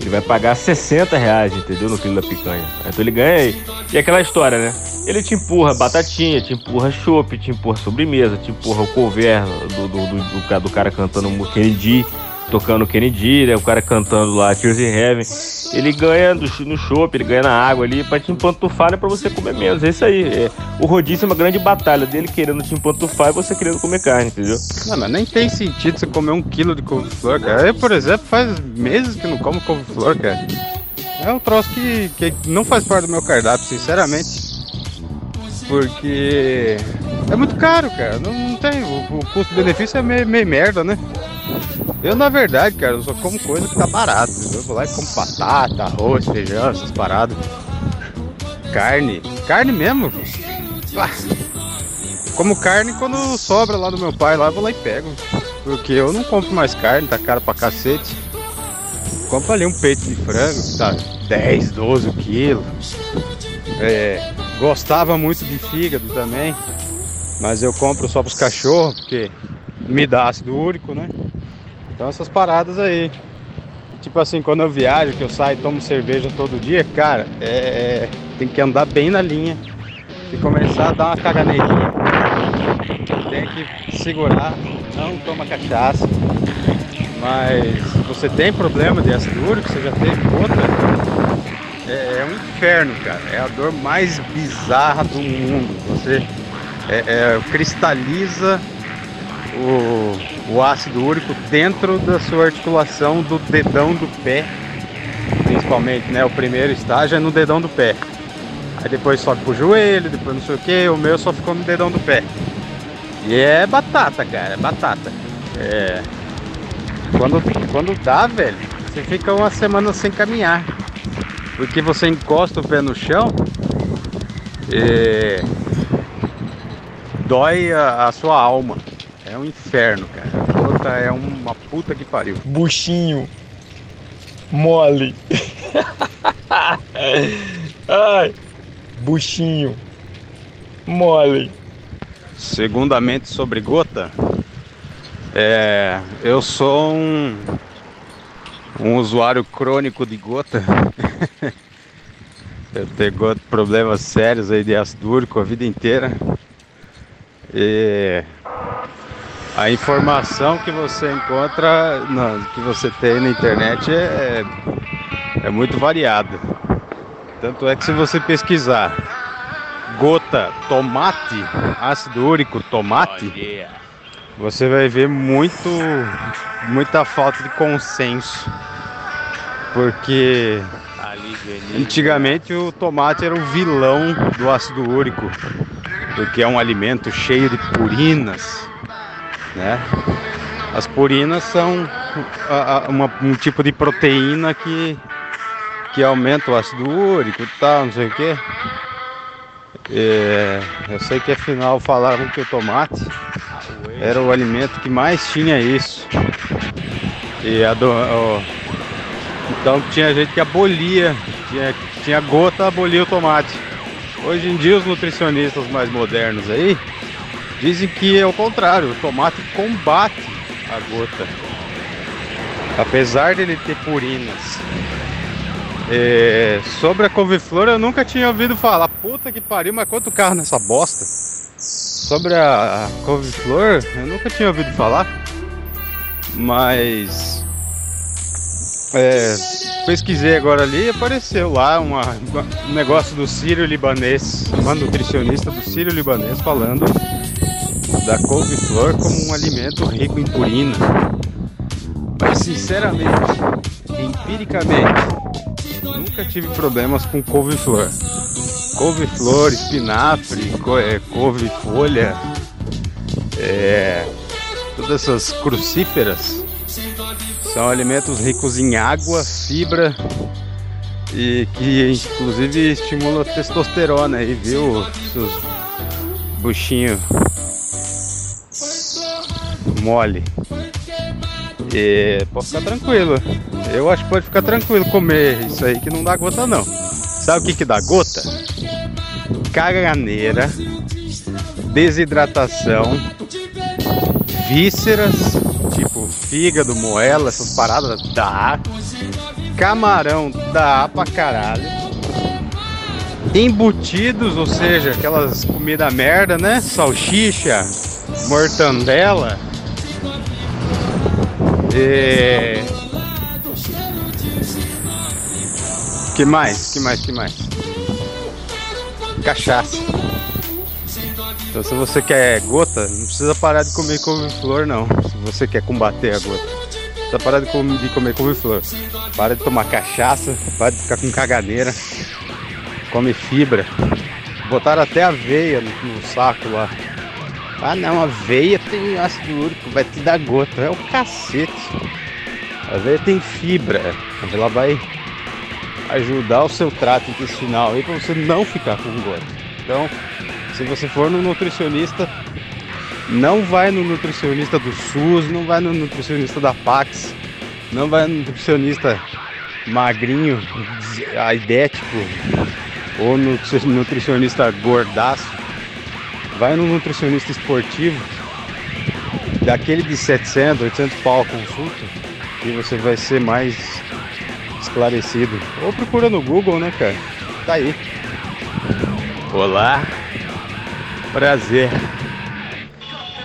Ele vai pagar 60 reais, entendeu? No quilo da picanha. Então ele ganha aí. E aquela história, né? Ele te empurra batatinha, te empurra chopp, te empurra sobremesa, te empurra o cover do, do, do, do ca- do cara cantando o Kennedy, tocando Kennedy, né? O cara cantando lá Tears in Heaven. Ele ganha ch- no chopp, ele ganha na água ali pra te empantufar, né? Pra você comer menos. É isso aí. É, o rodízio é uma grande batalha dele querendo te empantufar e você querendo comer carne, entendeu? Mas nem tem sentido você comer um quilo de couve-flor, cara. Eu, por exemplo, faz meses que não como couve-flor, cara. É um troço que, que não faz parte do meu cardápio, sinceramente. Porque é muito caro, cara. Não, não tem. O, o custo-benefício é meio, meio merda, né? Eu, na verdade, cara, eu só como coisa que tá entendeu? Eu vou lá e como batata, arroz, feijão, essas paradas. Carne. Carne mesmo. Ah, como carne quando sobra lá do meu pai, lá eu vou lá e pego. Porque eu não compro mais carne, tá caro pra cacete. Compro ali um peito de frango, que tá 10, 12 quilos. É, gostava muito de fígado também, mas eu compro só pros cachorros, porque me dá ácido úrico, né? Então essas paradas aí. Tipo assim, quando eu viajo, que eu saio e tomo cerveja todo dia, cara, é, tem que andar bem na linha. Se começar a dar uma caganeirinha, tem que segurar, não toma cachaça. Mas você tem problema de ácido úrico, você já teve outra, é, é um inferno, cara. É a dor mais bizarra do mundo. Você é, é, cristaliza o, o ácido úrico dentro da sua articulação do dedão do pé, principalmente, né? O primeiro estágio é no dedão do pé. Aí depois sobe pro joelho, depois não sei o que, o meu só ficou no dedão do pé. E é batata, cara, é batata. É. Quando, quando dá, velho, você fica uma semana sem caminhar. Porque você encosta o pé no chão e dói a, a sua alma. É um inferno, cara. A é uma puta que pariu. Buchinho. Mole. [LAUGHS] Ai. Buchinho. Mole. Segundamente sobre gota, é, eu sou um, um usuário crônico de gota. [LAUGHS] eu tenho problemas sérios aí de ácido úrico a vida inteira. E a informação que você encontra, na- que você tem na internet é, é muito variada. Tanto é que se você pesquisar gota tomate, ácido úrico tomate, você vai ver muito, muita falta de consenso. Porque antigamente o tomate era o vilão do ácido úrico, porque é um alimento cheio de purinas, né? As purinas são uma- um tipo de proteína que, que aumenta o ácido úrico e tal, não sei o que. É, eu sei que afinal falaram que o tomate era o alimento que mais tinha isso. E a do, então tinha gente que abolia, tinha, tinha gota, abolia o tomate. Hoje em dia os nutricionistas mais modernos aí dizem que é o contrário, o tomate combate a gota. Apesar dele ter purinas. É, sobre a couve-flor eu nunca tinha ouvido falar. Puta que pariu, mas quanto carro nessa bosta? Sobre a, a couve-flor eu nunca tinha ouvido falar. Mas é, pesquisei agora ali e apareceu lá uma, um negócio do Sírio Libanês, uma nutricionista do Sírio Libanês falando da couve-flor como um alimento rico em purina. Mas sinceramente, empiricamente, nunca tive problemas com couve-flor. Couve-flor, espinafre, é, couve-folha, é, todas essas crucíferas são alimentos ricos em água, fibra e que inclusive estimula a testosterona aí, viu, seus buchinhos mole. E pode ficar tranquilo. Eu acho que pode ficar tranquilo comer isso aí que não dá gota não. Sabe o que que dá gota? caganeira, desidratação, vísceras, tipo fígado, moela, essas paradas dá. Camarão dá pra caralho. Embutidos, ou seja, aquelas comida merda, né? Salsicha, mortandela. E... Que mais? Que mais? Que mais? Cachaça. Então se você quer gota, não precisa parar de comer couve-flor não. Você quer combater a gota. Parar de comer, de comer couve-flor. Para de tomar cachaça, para de ficar com caganeira. Come fibra. Botaram até aveia no, no saco lá. Ah não, aveia tem ácido úrico, vai te dar gota. É o cacete. A aveia tem fibra. Ela vai ajudar o seu trato intestinal aí para você não ficar com gota. Então, se você for no nutricionista, não vai no nutricionista do SUS, não vai no nutricionista da Pax, não vai no nutricionista magrinho, aidético, ou no nutricionista gordaço. Vai no nutricionista esportivo, daquele de 700, 800 pau a consulta, e você vai ser mais esclarecido. Ou procura no Google, né, cara? Tá aí. Olá. Prazer.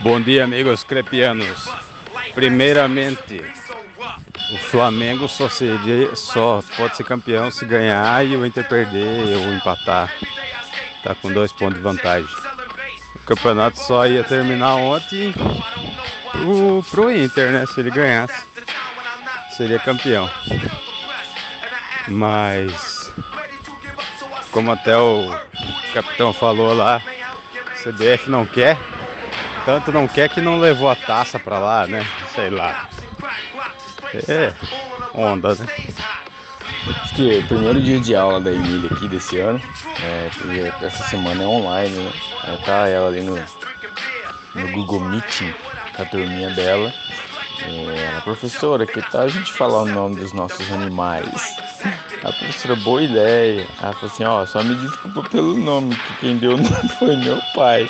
Bom dia, amigos crepianos. Primeiramente, o Flamengo só, seria, só pode ser campeão se ganhar e o Inter perder ou empatar. Tá com dois pontos de vantagem. O campeonato só ia terminar ontem o, pro Inter, né? Se ele ganhasse, seria campeão. Mas, como até o capitão falou lá, CBF não quer, tanto não quer que não levou a taça pra lá, né? Sei lá. É, onda, né? Acho o primeiro dia de aula da Emília aqui desse ano, é, essa semana é online, né? Aí tá ela ali no, no Google Meeting com a turminha dela. É, a professora, que tal a gente falar o nome dos nossos animais? A professora, boa ideia. Ela falou assim, ó, só me desculpa pelo nome, que quem deu o nome foi meu pai.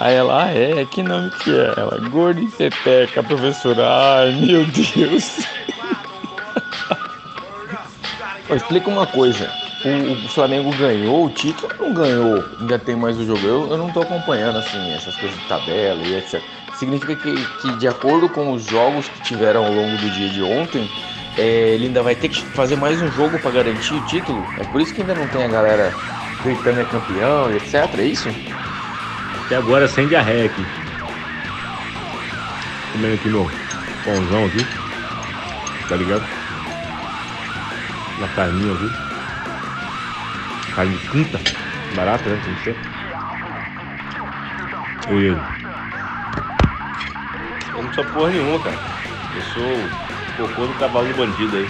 Aí ela, ah é, que nome que é? Ela, gordo e pepeca, professora, ai meu Deus. [LAUGHS] Explica uma coisa, o, o, Flamengo ganhou o título não ganhou? Ainda tem mais o jogo? Eu, eu não tô acompanhando assim, essas coisas de tabela e etc. Significa que, que de acordo com os jogos que tiveram ao longo do dia de ontem, é, ele ainda vai ter que fazer mais um jogo para garantir o título. É por isso que ainda não tem a galera gritando é campeão etc. É isso? Até agora sem diarreia aqui. Comendo aqui meu pãozão aqui. Tá ligado? Na carninha aqui. Carne quinta. Barata, né? Tem que ser. E... Eu não sou porra nenhuma, cara. Eu sou cocô do cavalo do bandido aí.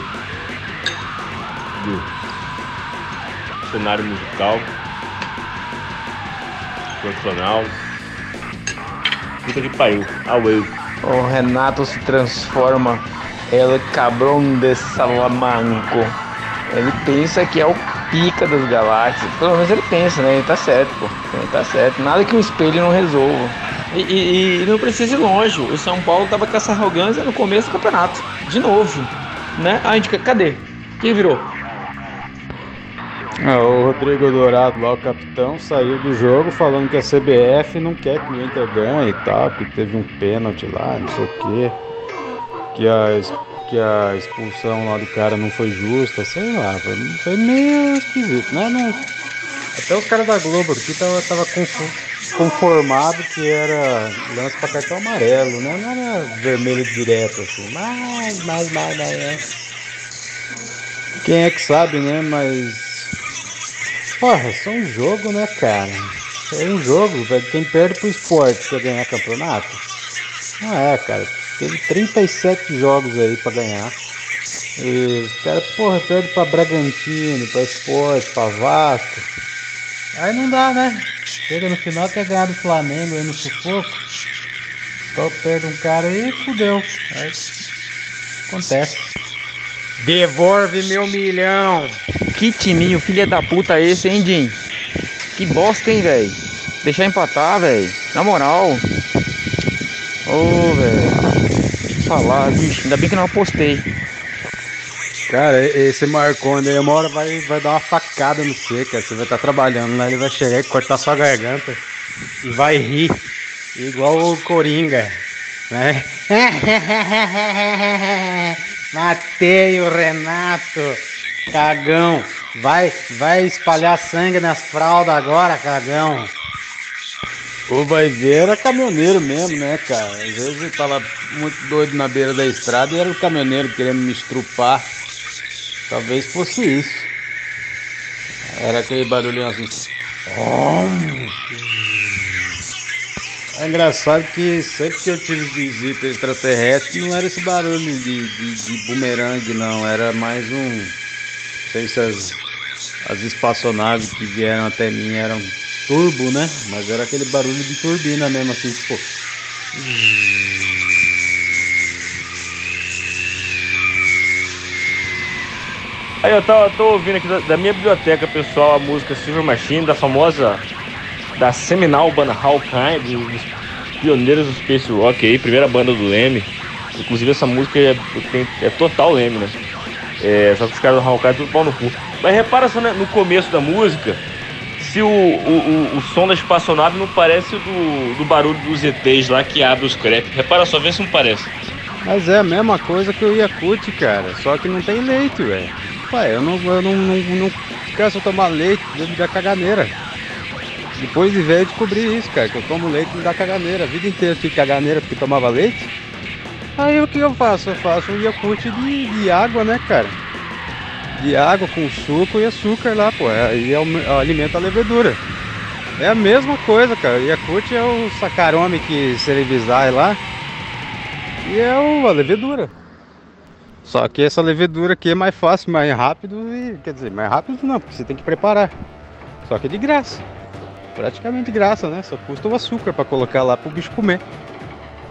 Do cenário musical. Profissional. Puta que pariu. Away. O Renato se transforma El Cabrão de Salamanco. Ele pensa que é o pica das galáxias. Pelo menos ele pensa, né? Ele tá certo, pô. Ele tá certo. Nada que um espelho não resolva. E, e, e, não precisa ir longe. O São Paulo tava com essa arrogância no começo do campeonato. De novo. Né? A gente, cadê? Quem virou? Ah, o Rodrigo Dourado, lá o capitão, saiu do jogo falando que a CBF não quer que o Inter ganhe e tal, que teve um pênalti lá, não sei o quê. Que a, que a expulsão lá do cara não foi justa, sei lá, foi, foi meio esquisito, né? Não, até os caras da Globo aqui tava, tava conformado que era lance pra cartão amarelo, né? Não era vermelho direto assim, mas, mas, mas, mas, é. Quem é que sabe, né? Mas Porra, é só um jogo, né, cara? É um jogo. Quem perde pro esporte pra ganhar campeonato? Não é, cara. Teve 37 jogos aí pra ganhar. E os caras, porra, perde pra Bragantino, pra esporte, pra Vasco. Aí não dá, né? Chega no final, quer ganhar do Flamengo aí no sufoco. Só perde um cara aí e fudeu. Aí acontece. Devolve meu milhão. Que timinho, filha da puta esse, hein, Jim? Que bosta, hein, velho? Deixar empatar, velho. Na moral. Ô, velho. Falar, bicho. Ainda bem que não apostei. Cara, esse Marconi aí, uma hora vai, vai dar uma facada no você, cara. Você vai estar trabalhando lá, ele vai chegar e cortar sua garganta e vai rir, igual o Coringa, né? [LAUGHS] Matei o Renato, cagão. Vai, vai espalhar sangue nas fraldas agora, cagão. Ou vai ver, era caminhoneiro mesmo, né, cara? Às vezes eu tava muito doido na beira da estrada e era o caminhoneiro querendo me estrupar. Talvez fosse isso. Era aquele barulhinho assim. É engraçado que sempre que eu tive visita extraterrestre não era esse barulho de, de, de bumerangue, não. Era mais um. Não sei se as, as espaçonaves que vieram até mim eram turbo, né? Mas era aquele barulho de turbina mesmo, assim, tipo. Aí eu tô, tô ouvindo aqui da, da minha biblioteca pessoal a música Silver Machine, da famosa, da seminal banda Hawkeye, dos, pioneiros do Space Rock aí, primeira banda do Leme. Inclusive essa música é, é total Leme, né? É, só que os caras do Hawkeye tudo pau no cu. Mas repara só né, no começo da música, se o, o, o, o som da espaçonave não parece do, do barulho dos ETs lá que abre os crepes. Repara só, vê se não parece. Mas é a mesma coisa que o Yakut, cara. Só que não tem leite, velho. Ué, eu não, eu não, não, não canso tomar leite, me dá caganeira. Depois de velho descobri isso, cara, que eu tomo leite dá caganeira. A vida inteira tive caganeira porque tomava leite. Aí o que eu faço? Eu faço um Yakult de, de água, né, cara? De água com suco e açúcar lá, pô. Aí é o- alimenta a levedura. É a mesma coisa, cara. Yakult é o sacarome que cerevisiae lá. E é o, a levedura. Só que essa levedura aqui é mais fácil, mais rápido e. Quer dizer, mais rápido não, porque você tem que preparar. Só que é de graça. Praticamente de graça, né? Só custa o açúcar pra colocar lá pro bicho comer.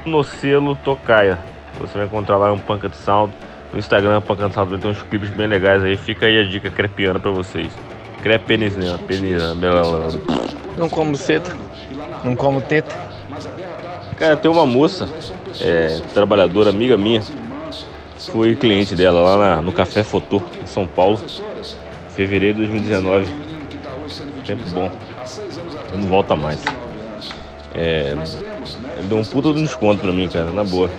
no selo Tocaia. Você vai encontrar lá um Punked Sound. No Instagram, Punked Sound, tem uns clipes bem legais aí. Fica aí a dica crepiana pra vocês. Crepe penisina, penisina, melalana. Não como seta. Não como teta. Cara, tem uma moça, é, trabalhadora, amiga minha. Fui cliente dela lá na- no Café Fotô, em São Paulo. Fevereiro de 2019. Tempo bom. Não volta mais. É, deu um puta de desconto pra mim, cara, na boa.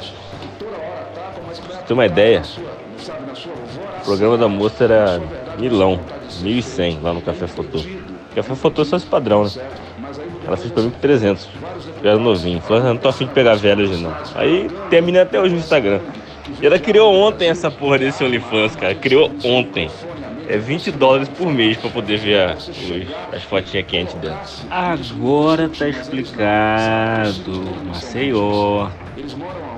Pra ter uma ideia, o programa da moça era milão, 1.100 lá no Café Fotô. Café Fotô é só esse padrão, né? Ela fez pra mim por 300. Eu era novinho. Falou, "Ah, não tô afim de pegar velho hoje não. Aí menina até hoje no Instagram. E ela criou ontem essa porra desse OnlyFans, cara. Criou ontem. É 20 dólares por mês pra poder ver a- os- as fotinhas quentes dela. Agora tá explicado. Maceió.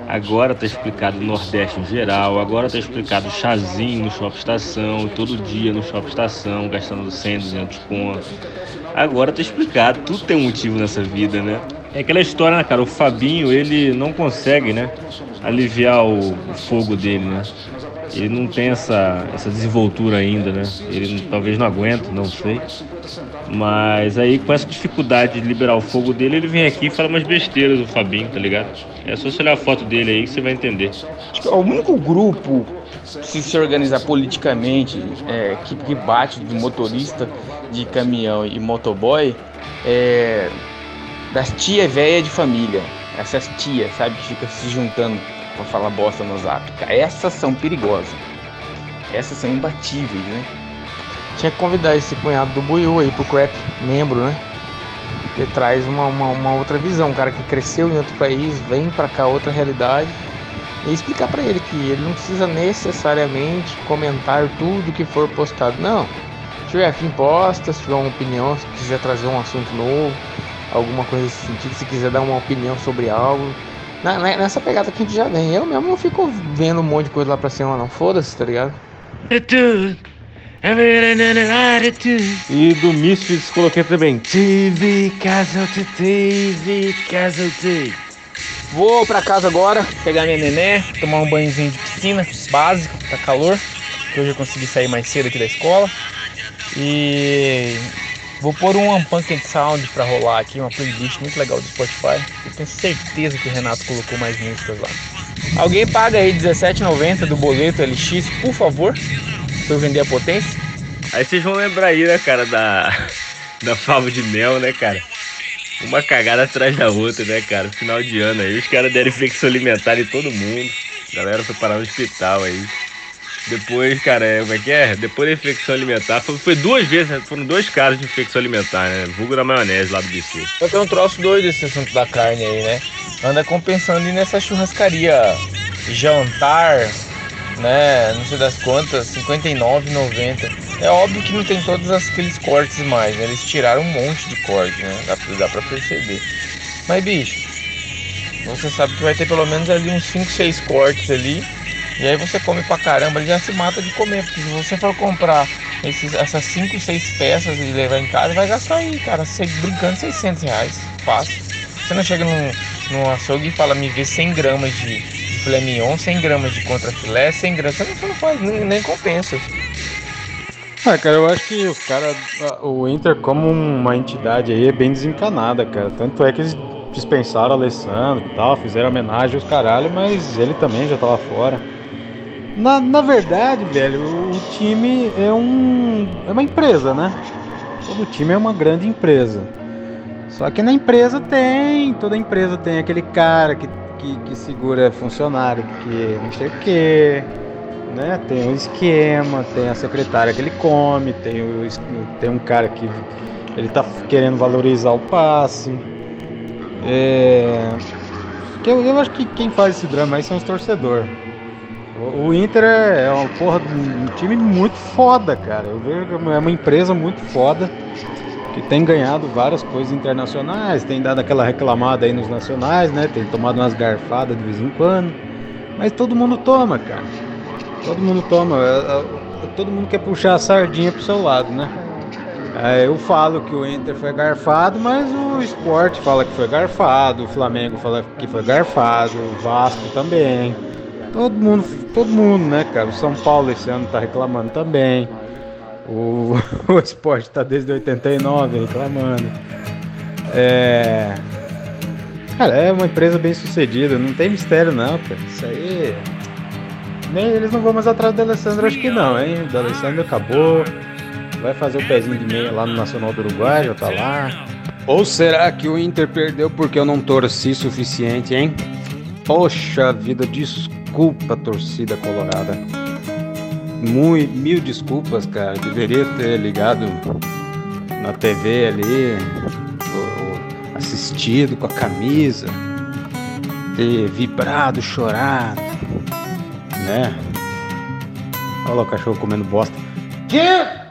Agora tá explicado o Nordeste em geral. Agora tá explicado chazinho no Shopping Estação. Todo dia no Shopping Estação, gastando 100, 200 conto. Agora tá explicado. Tudo tem um motivo nessa vida, né? É aquela história, né, cara? O Fabinho, ele não consegue, né? Aliviar o, o fogo dele, né? Ele não tem essa, essa desenvoltura ainda, né? Ele talvez não aguenta, não sei. Mas aí, com essa dificuldade de liberar o fogo dele, ele vem aqui e fala umas besteiras do Fabinho, tá ligado? É só você olhar a foto dele aí que você vai entender. Que é o único grupo, se se organizar politicamente, é, que, que bate de motorista de caminhão e motoboy, é das tia velha de família. Essas tias, sabe, que ficam se juntando pra falar bosta no zap. Essas são perigosas. Essas são imbatíveis, né? Tinha que convidar esse cunhado do Buiu aí pro Crap, membro, né? Ele traz uma, uma, uma outra visão, um cara que cresceu em outro país, vem pra cá outra realidade. E explicar pra ele que ele não precisa necessariamente comentar tudo que for postado. Não. Se tiver afim, posta, se tiver uma opinião, se quiser trazer um assunto novo, alguma coisa nesse sentido, se quiser dar uma opinião sobre algo. Na- na- nessa pegada que a gente já vem. Eu mesmo não fico vendo um monte de coisa lá pra cima, não. Foda-se, tá ligado? E do Misfits coloquei também TV Casualty, TV Casualty. Vou pra casa agora, pegar minha neném, tomar um banhozinho de piscina, básico, tá calor. Que hoje eu consegui sair mais cedo aqui da escola. E Vou pôr um Unpunked Sound pra rolar aqui, uma playlist muito legal do Spotify. Eu tenho certeza que o Renato colocou mais músicas lá. Alguém paga aí R$17,90 do boleto LX, por favor, pra eu vender a potência? Aí vocês vão lembrar aí, né, cara, da, da fava de mel, né, cara? Uma cagada atrás da outra, né, cara? Final de ano aí, os caras deram infecção alimentar em todo mundo. A galera foi parar no hospital aí. Depois, cara, é, como é que é? Depois da infecção alimentar, foi, foi duas vezes, né? foram dois casos de infecção alimentar, né? Vulgo da maionese lá do BC. Eu tenho um troço doido esse assunto da carne aí, né? Anda compensando ir nessa churrascaria jantar, né? Não sei das quantas, R$59,90. É óbvio que não tem todos aqueles cortes mais, né? Eles tiraram um monte de corte, né? Dá, dá pra perceber. Mas, bicho, você sabe que vai ter pelo menos ali uns 5, 6 cortes ali. E aí você come pra caramba, ele já se mata de comer. Porque se você for comprar esses, essas 5, 6 peças e levar em casa, vai gastar aí, cara, você, brincando 600 reais. Fácil. Você não chega num, num açougue e fala, me vê 100 gramas de, de filé mignon, 100 gramas de contrafilé, 100 gramas. Você não, você não faz, nem, nem compensa. Ah, cara, eu acho que o cara, o Inter como uma entidade aí é bem desencanada, cara. Tanto é que eles dispensaram o Alessandro e tal, fizeram homenagem aos caralho, mas ele também já tava fora. Na, na verdade, velho, o, time é um é uma empresa, né? Todo time é uma grande empresa. Só que na empresa tem, toda empresa tem aquele cara que, que, que segura funcionário, que não sei o quê, né? Tem um esquema, tem a secretária que ele come, tem, o, tem um cara que ele tá querendo valorizar o passe. É, eu, eu acho que quem faz esse drama aí são os torcedores. O, Inter é, é uma porra, um time muito foda, cara. Eu vejo é uma empresa muito foda que tem ganhado várias coisas internacionais, tem dado aquela reclamada aí nos nacionais, né? Tem tomado umas garfadas de vez em quando. Mas todo mundo toma, cara. Todo mundo toma. é, é, Todo mundo quer puxar a sardinha pro seu lado, né? Eu falo que o Inter foi garfado, mas o esporte fala que foi garfado, o Flamengo fala que foi garfado, o Vasco também. Todo mundo, todo mundo, né, cara? O São Paulo esse ano tá reclamando também. O, [LAUGHS] o esporte tá desde 89 reclamando. É. Cara, é uma empresa bem sucedida, não tem mistério não, cara. Isso aí. Nem eles não vão mais atrás do Alessandro, acho que não, hein? O Alessandro acabou. Vai fazer o pezinho de meia lá no Nacional do Uruguai, já tá lá. Ou será que o Inter perdeu porque eu não torci suficiente, hein? Poxa vida, desculpa, torcida colorada. Mui- mil desculpas, cara. Deveria ter ligado na TV ali, assistido com a camisa, ter vibrado, chorado, né? Olha o cachorro comendo bosta. Que?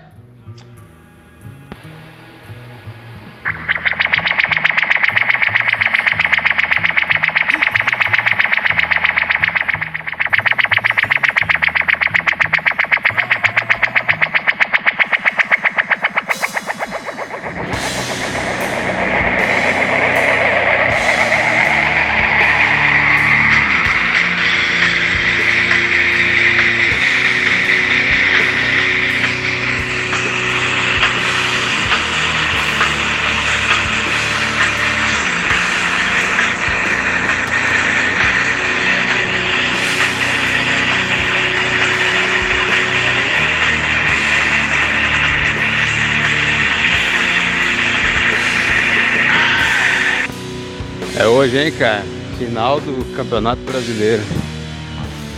Hoje, hein, cara? Final do Campeonato Brasileiro.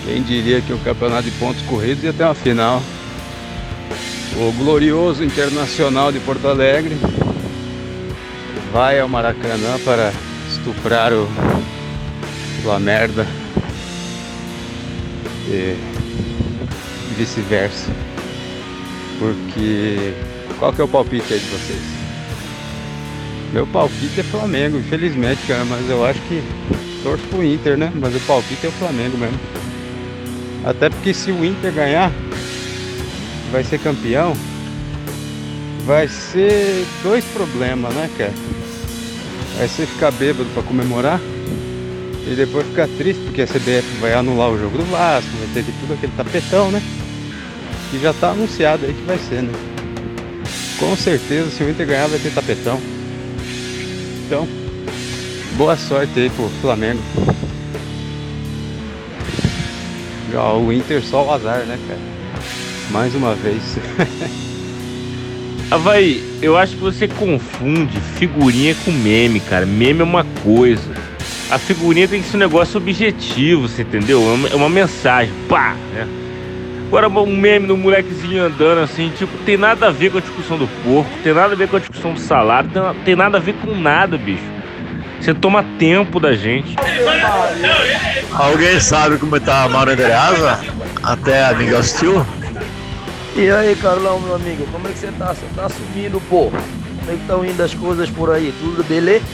Quem diria que o Campeonato de Pontos Corridos ia ter uma final? O glorioso Internacional de Porto Alegre vai ao Maracanã para estuprar o La Merda e vice-versa. Porque qual que é o palpite aí de vocês? Meu palpite é Flamengo, infelizmente, cara, mas eu acho que torço pro Inter, né? Mas o palpite é o Flamengo mesmo. Até porque se o Inter ganhar, vai ser campeão, vai ser dois problemas, né, cara? Vai ser ficar bêbado pra comemorar e depois ficar triste porque a CBF vai anular o jogo do Vasco, vai ter de tudo aquele tapetão, né? Que já tá anunciado aí que vai ser, né? Com certeza, se o Inter ganhar, vai ter tapetão. Então, boa sorte aí pro Flamengo. Já o Inter só o azar, né, cara? Mais uma vez. [LAUGHS] Havaí, eu acho que você confunde figurinha com meme, cara. Meme é uma coisa. A figurinha tem que ser um negócio objetivo, você entendeu? É uma, é mensagem, pá, né? Agora um meme do molequezinho andando assim, tipo, tem nada a ver com a discussão do porco, tem nada a ver com a discussão do salário, tem, tem nada a ver com nada, bicho. Você toma tempo da gente. Alguém sabe como tá a Mauro Andreasa? Até a amiga hostil? E aí, Carlão, meu amigo, como é que você tá? Você tá sumindo, pô? Como é que estão indo as coisas por aí? Tudo beleza?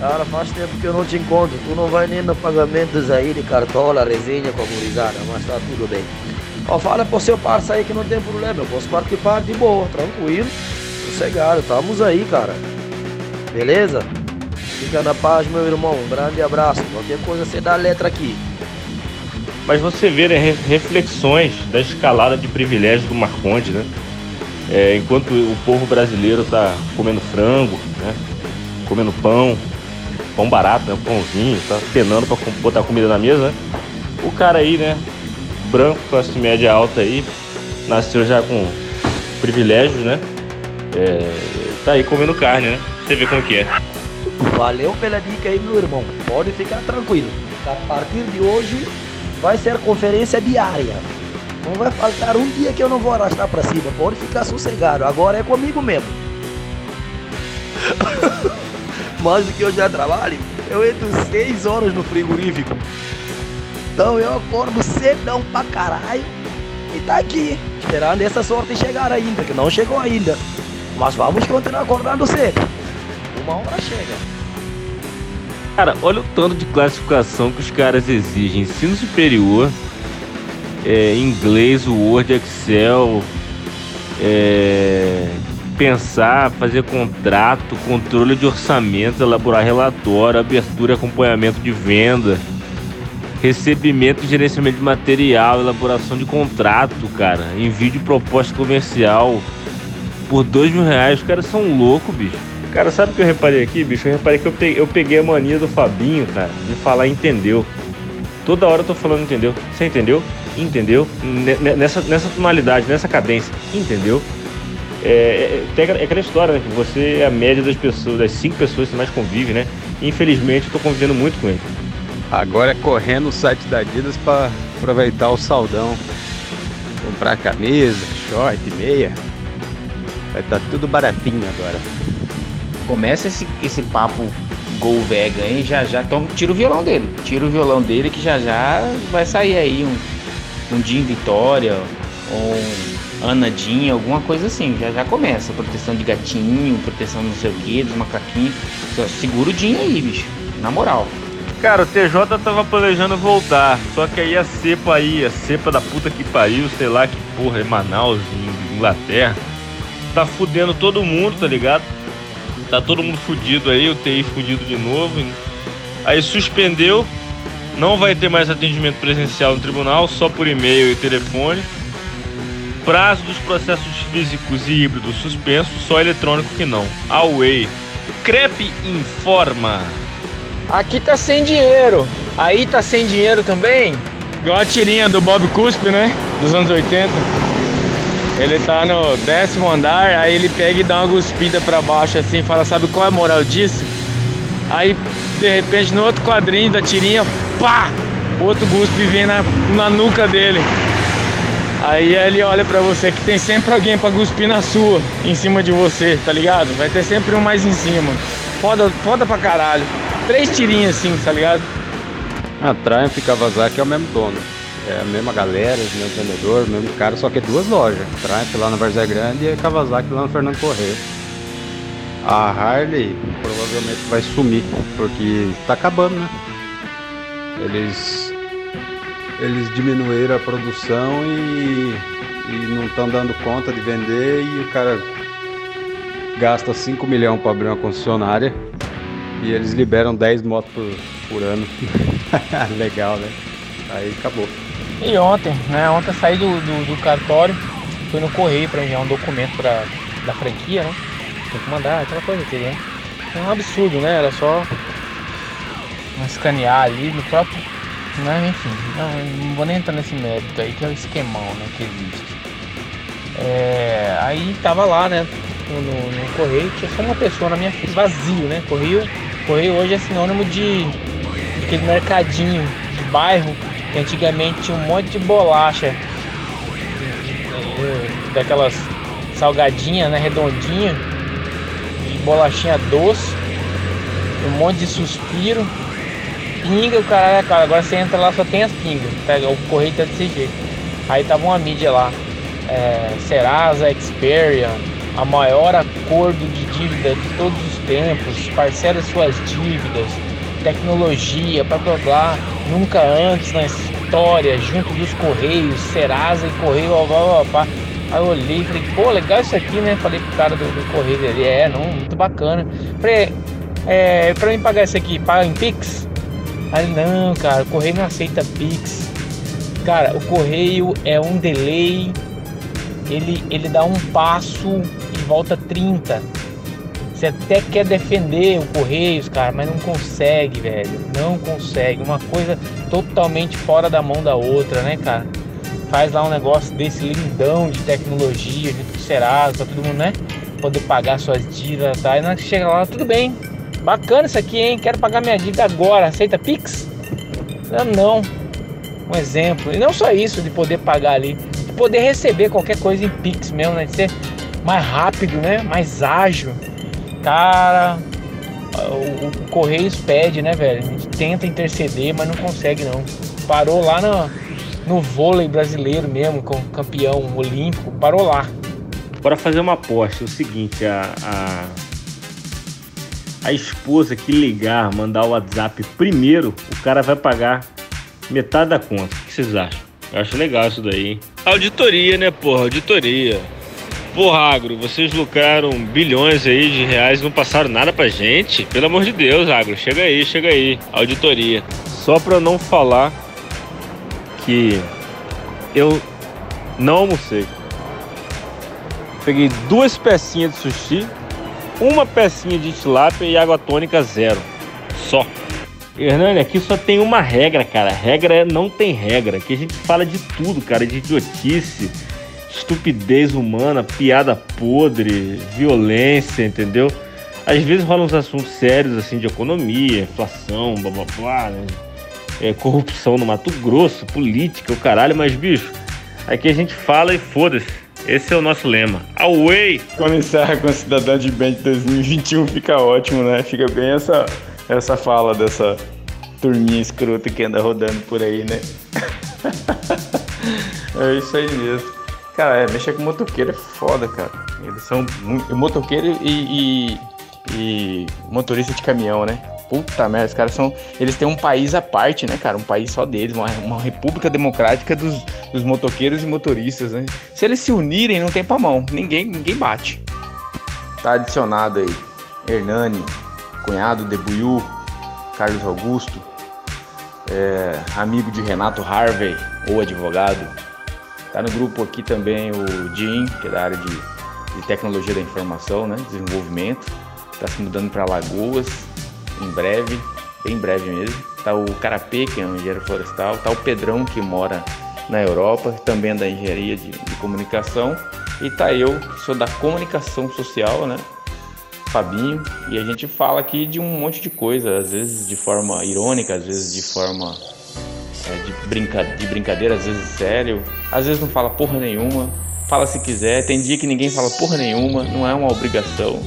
Cara, faz tempo que eu não te encontro. Tu não vai nem no pagamentos aí de cartola, resenha com a gurizada, mas tá tudo bem. Ó, fala pro seu parça aí que não tem problema. Eu posso participar de boa, tranquilo, sossegado. Estamos aí, cara. Beleza? Fica na paz, meu irmão. Um grande abraço. Qualquer coisa você dá a letra aqui. Mas você vê né, reflexões da escalada de privilégios do Marconde, né? É, enquanto o povo brasileiro tá comendo frango, né? Comendo pão, pão barato, né? Pãozinho, tá penando pra botar comida na mesa, né? O cara aí, né? Branco, classe média alta aí, nasceu já com privilégios, né? É, tá aí comendo carne, né? Você vê como que é. Valeu pela dica aí, meu irmão. Pode ficar tranquilo. A partir de hoje vai ser conferência diária. Não vai faltar um dia que eu não vou arrastar pra cima. Pode ficar sossegado. Agora é comigo mesmo. [LAUGHS] Mais do que eu já trabalho, eu entro 6 horas no frigorífico. Então eu acordo cedão pra caralho e tá aqui, esperando essa sorte chegar ainda, que não chegou ainda. Mas vamos continuar acordando cedo. Uma hora chega. Cara, olha o tanto de classificação que os caras exigem. Ensino superior, é, inglês, Word, Excel, é, pensar, fazer contrato, controle de orçamento, elaborar relatório, abertura e acompanhamento de venda, recebimento e gerenciamento de material, elaboração de contrato, cara, envio de proposta comercial por dois mil reais. Os caras são loucos, bicho. Cara, sabe o que eu reparei aqui, bicho? Eu reparei que eu peguei, a mania do Fabinho, cara, de falar entendeu. Toda hora eu tô falando entendeu. Você entendeu? Entendeu? Nessa, nessa tonalidade, nessa cadência. Entendeu? É, é, é aquela história, né? Que você é a média das pessoas, das cinco pessoas que você mais convive, né? E, infelizmente eu tô convivendo muito com ele. Agora é correndo no site da Adidas para aproveitar o saldão. Comprar camisa, short, meia. Vai estar tá tudo baratinho agora. Começa esse, esse papo gol vegan aí, já já então, tira o violão dele. Tira o violão dele que já já vai sair aí um, um Jim Vitória, um Ana Jean, alguma coisa assim. Já já começa. Proteção de gatinho, proteção não sei o que, dos macaquinhos. Segura o Jim aí, bicho. Na moral. Cara, o TJ tava planejando voltar, só que aí a cepa aí, a cepa da puta que pariu, sei lá que porra, é Manaus, Inglaterra, tá fudendo todo mundo, tá ligado? Tá todo mundo fudido aí, o TI fudido de novo. Aí suspendeu, não vai ter mais atendimento presencial no tribunal, só por e-mail e telefone. Prazo dos processos físicos e híbridos suspenso, só eletrônico que não. Away. Crepe informa. Aqui tá sem dinheiro. Aí tá sem dinheiro também? Igual a tirinha do Bob Cuspe, né? Dos anos 80. Ele tá no décimo andar, aí ele pega e dá uma cuspida pra baixo assim, fala, sabe qual é a moral disso? Aí, de repente, no outro quadrinho da tirinha, pá! Outro cuspe vem na, na nuca dele. Aí ele olha pra você que tem sempre alguém pra cuspir na sua, em cima de você, tá ligado? Vai ter sempre um mais em cima. Foda, foda pra caralho. Três tirinhas assim, tá ligado? A Triumph e Kawasaki é o mesmo dono. É a mesma galera, o mesmo vendedor, o mesmo cara, só que é duas lojas. Triumph lá na Varzé Grande e Kawasaki lá no Fernando Correia. A Harley provavelmente vai sumir, porque tá acabando, né? Eles eles diminuíram a produção e, e não estão dando conta de vender e o cara gasta 5 milhões para abrir uma concessionária e eles liberam 10 motos por, por ano. [LAUGHS] Legal, né? Aí acabou. E ontem, né? Ontem saí do, do, do cartório, fui no correio para enviar um documento para da franquia, né? Tem que mandar, aquela coisa toda, né? É um absurdo, né? Era só escanear ali no próprio. Né? Enfim, não, não vou nem entrar nesse mérito aí, que é o esquemão né, que existe. É, aí tava lá, né? No, no, correio, tinha só uma pessoa na minha frente, vazio, né? Correio, correio hoje é sinônimo de, de aquele mercadinho de bairro que antigamente tinha um monte de bolacha daquelas salgadinhas, né, redondinha, de bolachinha doce, um monte de suspiro, pinga, o cara, é cara, agora você entra lá só tem as pingas, pega o correio tá desse jeito. Aí tava uma mídia lá, é, Serasa, Experian, a maior acordo de dívida de todos os tempos, parcela suas dívidas, tecnologia, blá blá blá, nunca antes na história, junto dos Correios, Serasa e Correio, blá blá blá. Aí eu olhei e falei, pô, legal isso aqui, né? Falei pro cara do, do Correio ali, é, não, muito bacana. Falei, é, pra mim pagar isso aqui, paga em Pix? Aí não, cara, o Correio não aceita Pix. Cara, o Correio é um delay, ele, ele dá um passo e volta 30. Você até quer defender o Correios, cara, mas não consegue, velho. Não consegue. Uma coisa totalmente fora da mão da outra, né, cara? Faz lá um negócio desse lindão de tecnologia, de tudo Serasa, pra todo mundo, né? Poder pagar suas dívidas, tá? E na chega lá, tudo bem. Bacana isso aqui, hein? Quero pagar minha dívida agora. Aceita Pix? Não, não. Um exemplo. E não só isso de poder pagar ali, de poder receber qualquer coisa em Pix mesmo, né? De ser mais rápido, né? Mais ágil. Cara, o, o Correios pede, né, velho? A gente tenta interceder, mas não consegue não. Parou lá no, no vôlei brasileiro mesmo, com campeão olímpico, parou lá. Bora fazer uma aposta. O seguinte, a, a, a esposa que ligar, mandar o WhatsApp primeiro, o cara vai pagar metade da conta. O que vocês acham? Eu acho legal isso daí. hein? Auditoria, né, porra? Auditoria. Porra, Agro, vocês lucraram bilhões aí de reais e não passaram nada pra gente? Pelo amor de Deus, Agro, chega aí, chega aí. Auditoria. Só pra não falar que eu não almocei. Peguei duas pecinhas de sushi, uma pecinha de tilápia e água tônica zero. Só. Hernani, aqui só tem uma regra, cara. Regra é não tem regra. Aqui a gente fala de tudo, cara. De idiotice, estupidez humana, piada podre, violência, entendeu? Às vezes rolam uns assuntos sérios, assim, de economia, inflação, blá blá blá, né? É, corrupção no Mato Grosso, política, o caralho, mas bicho, aqui a gente fala e foda-se. Esse é o nosso lema. Away! Quando encerra com a Cidadã de Bem de 2021 fica ótimo, né? Fica bem essa, essa fala dessa turminha escrota que anda rodando por aí, né? [LAUGHS] é isso aí mesmo. Cara, é, mexer com motoqueiro é foda, cara. Eles são muito. Motoqueiro e, e, e motorista de caminhão, né? Puta merda, os caras são. Eles têm um país à parte, né, cara? Um país só deles, uma, uma república democrática dos, dos motoqueiros e motoristas, né? Se eles se unirem, não tem pra mão. Ninguém, ninguém bate. Tá adicionado aí. Hernani, cunhado de Buiu, Carlos Augusto, é, amigo de Renato Harvey, ou advogado. Tá no grupo aqui também o Jim, que é da área de, de tecnologia da informação, né? Desenvolvimento. Tá se mudando para Lagoas em breve, bem breve mesmo. Tá o Carapê, que é um engenheiro florestal. Tá o Pedrão, que mora na Europa, também é da engenharia de, de comunicação. E tá eu, que sou da comunicação social, né? Fabinho, e a gente fala aqui de um monte de coisa, às vezes de forma irônica, às vezes de forma é, de, brinca, de brincadeira, às vezes sério, às vezes não fala porra nenhuma, fala se quiser, tem dia que ninguém fala porra nenhuma, não é uma obrigação.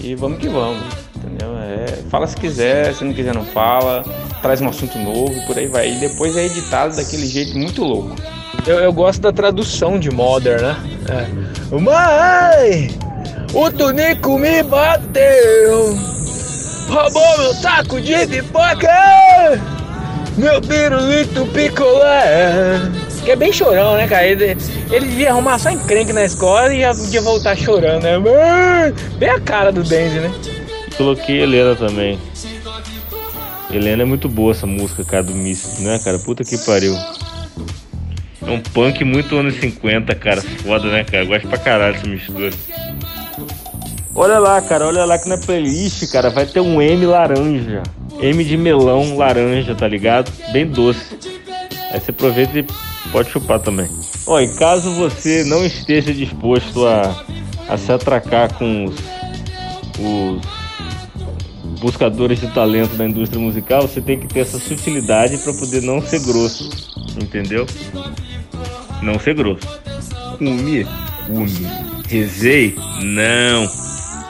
E vamos que vamos, entendeu? É, fala se quiser, se não quiser não fala, traz um assunto novo, por aí vai. E depois é editado daquele jeito muito louco. Eu, eu gosto da tradução de Modern, né? É. Mãe! O Tunico me bateu! Roubou meu saco de pipoca! Meu pirulito picolé! Que é bem chorão, né, cara? Ele, ele devia arrumar só encrenque na escola e já podia voltar chorando, né? Bem a cara do Denzi, né? Coloquei Helena também. Helena é muito boa essa música, cara, do Miss, né, cara? Puta que pariu. É um punk muito anos 50, cara. Foda, né, cara? Eu gosto pra caralho dessa mistura. Olha lá, cara, olha lá que na playlist, cara, vai ter um M laranja. M de melão laranja, tá ligado? Bem doce. Aí você aproveita e pode chupar também. Ó, e caso você não esteja disposto a, a se atracar com os, os buscadores de talento da indústria musical, você tem que ter essa sutilidade para poder não ser grosso, entendeu? Não ser grosso. Umi, umi, rezei, não.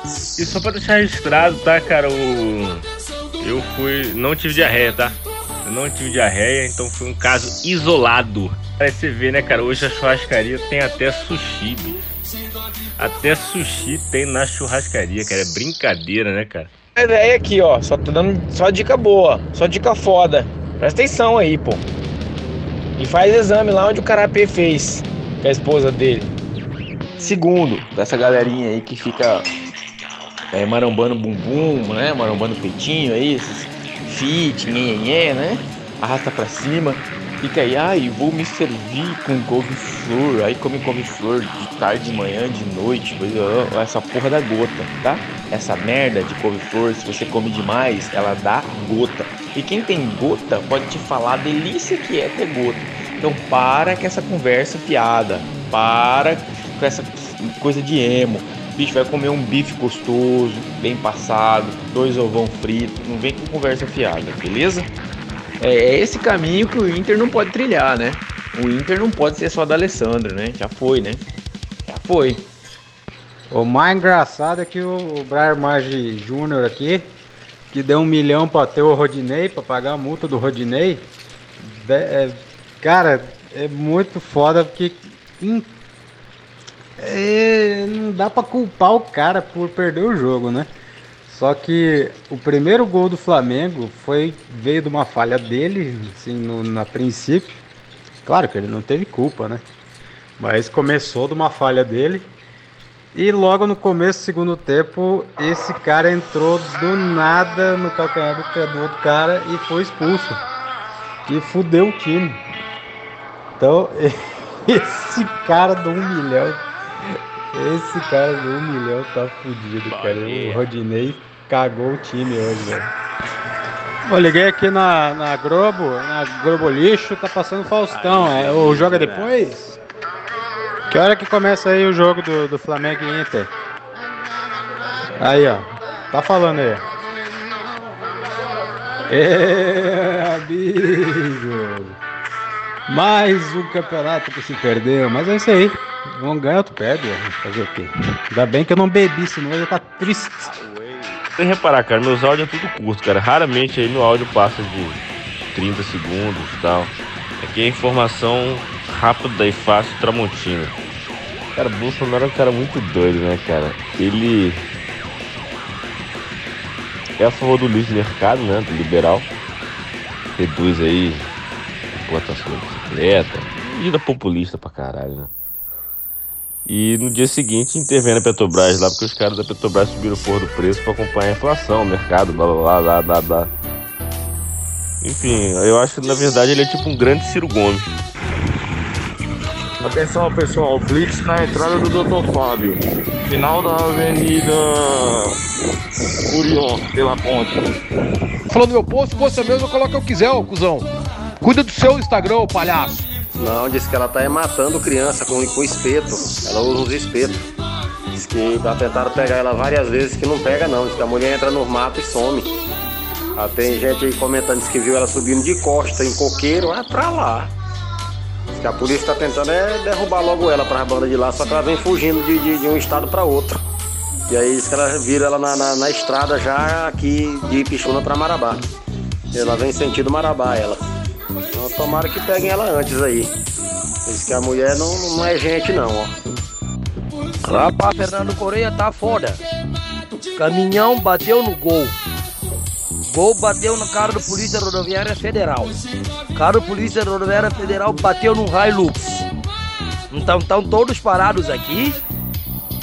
E só pra deixar registrado, tá, cara? O... Eu fui. Não tive diarreia, tá? Eu não tive diarreia, então foi um caso isolado. Aí você vê, né, cara? Hoje a churrascaria tem até sushi, bicho. Até sushi tem na churrascaria, cara. É brincadeira, né, cara? A ideia aqui, ó. Só tô dando só dica boa, só dica foda. Presta atenção aí, pô. E faz exame lá onde o Carapê fez com a esposa dele. Segundo, dessa galerinha aí que fica é, bumbum, né? Marambando peitinho aí, esses fit, nhenhenhé, né? Arrasta pra cima. Fica aí, ai, vou me servir com couve-flor. Aí come couve-flor de tarde, de manhã, de noite. Essa porra da gota, tá? Essa merda de couve-flor, se você come demais, ela dá gota. E quem tem gota pode te falar a delícia que é ter gota. Então para com essa conversa piada. Para com essa coisa de emo. Bicho, vai comer um bife gostoso, bem passado, dois ovão frito. Não vem com conversa fiada, beleza? É, é esse caminho que o Inter não pode trilhar, né? O Inter não pode ser só da Alessandro, né? Já foi, né? Já foi. O mais engraçado é que o Brian Marge Júnior aqui, que deu um milhão pra ter o Rodinei, pra pagar a multa do Rodinei, é, cara, é muito foda porque hum, é, não dá pra culpar o cara por perder o jogo, né? Só que o primeiro gol do Flamengo foi veio de uma falha dele, assim, no, na princípio. Claro que ele não teve culpa, né? Mas começou de uma falha dele. E logo no começo do segundo tempo, esse cara entrou do nada no calcanhar do pé do outro cara e foi expulso. E fudeu o time. Então, [LAUGHS] esse cara do um milhão esse cara do um milhão tá fudido, cara. O Rodinei cagou o time hoje, velho. Eu liguei aqui na, na Globo, na Globo Lixo, tá passando Faustão. É, o joga depois? Que hora que começa aí o jogo do, do Flamengo e Inter? Aí, ó. Tá falando aí. É, amigo. Mais um campeonato que se perdeu, mas é isso aí. Um ganha, outro perde. Fazer o quê? Ainda bem que eu não bebi, senão eu ia estar triste. Você reparar, cara, meus áudios é tudo curto, cara. Raramente aí meu áudio passa de 30 segundos e tal. Aqui é informação rápida e fácil Tramontina. Cara, Bolsonaro é um cara muito doido, né, cara? Ele é a favor do livre mercado, né? Do liberal. Reduz aí importação da bicicleta. Vida populista pra caralho, né? E no dia seguinte intervém na Petrobras lá, porque os caras da Petrobras subiram o porra do preço para acompanhar a inflação, o mercado, blá blá blá blá blá. Enfim, eu acho que na verdade ele é tipo um grande Ciro Gomes. Atenção pessoal, Blitz na entrada do Dr. Fábio. Final da Avenida Curió, pela ponte. Falando do meu posto, posto é meu, eu coloco o que eu quiser, ô cuzão. Cuida do seu Instagram, ô palhaço. Não, disse que ela tá matando criança com, com espeto. Ela usa uns espetos. Diz que tentaram pegar ela várias vezes que não pega não. Diz que a mulher entra no mato e some. Ah, tem gente aí comentando diz que viu ela subindo de costa em coqueiro, é pra lá. Diz que a polícia tá tentando é derrubar logo ela pra banda de lá, só que ela vem fugindo de, de, de um estado pra outro. E aí diz que ela vira ela na, na, na estrada já aqui de Pichuna pra Marabá. Ela vem sentido Marabá, ela. Então, tomara que peguem ela antes aí. Diz que a mulher não, não é gente não, ó. Rapaz, Fernando Correia tá foda. Caminhão bateu no gol. Gol bateu no carro da Polícia Rodoviária Federal. Carro da Polícia Rodoviária Federal bateu no Hilux. Então estão todos parados aqui.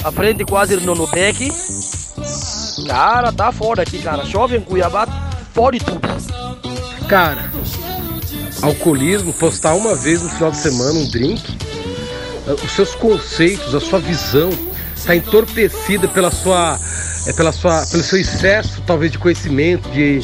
A frente quase no Nubec. Cara, tá foda aqui, cara. Chove em Cuiabá, fode tudo. Cara, alcoolismo, postar uma vez no final de semana um drink, os seus conceitos, a sua visão tá entorpecida pela sua, é, pela sua, pelo seu excesso, talvez, de conhecimento, de,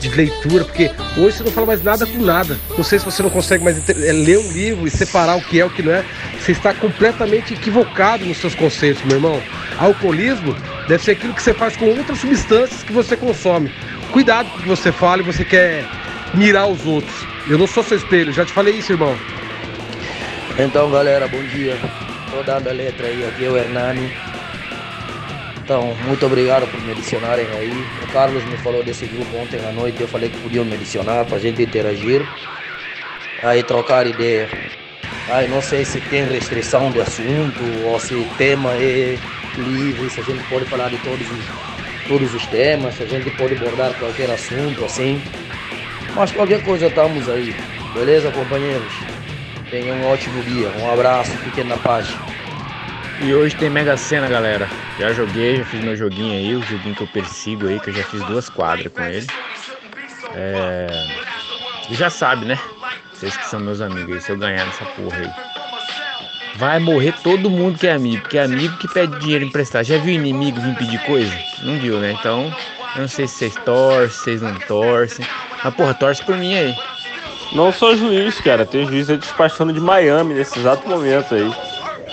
de leitura, porque hoje você não fala mais nada com nada. Não sei se você não consegue mais é, ler um livro e separar o que é o que não é. Você está completamente equivocado nos seus conceitos, meu irmão. Alcoolismo deve ser aquilo que você faz com outras substâncias que você consome. Cuidado com o que você fala e você quer mirar os outros. Eu não sou seu espelho, já te falei isso, irmão. Então, galera, bom dia. Tô dando a letra aí, aqui é o Hernani. Então, muito obrigado por me adicionarem aí. O Carlos me falou desse grupo ontem à noite, eu falei que podiam me adicionar pra gente interagir. Aí trocar ideia. Aí não sei se tem restrição de assunto ou se o tema é livre, se a gente pode falar de todos os, todos os temas, se a gente pode abordar qualquer assunto assim. Mas qualquer coisa estamos aí. Beleza, companheiros? Tenham um ótimo dia. Um abraço, fiquem na paz. E hoje tem Mega Sena, galera. Já joguei, já fiz meu joguinho aí, o joguinho que eu persigo aí, que eu já fiz duas quadras com ele. É... E já sabe, né? Vocês que são meus amigos aí, se eu ganhar nessa porra aí. Vai morrer todo mundo que é amigo, porque é amigo que pede dinheiro emprestado. Já viu inimigo vir pedir coisa? Não viu, né? Então, eu não sei se vocês torcem, se vocês não torcem. Mas porra, torce por mim aí. Não sou juiz, cara. Tem juiz aí despachando de Miami nesse exato momento aí.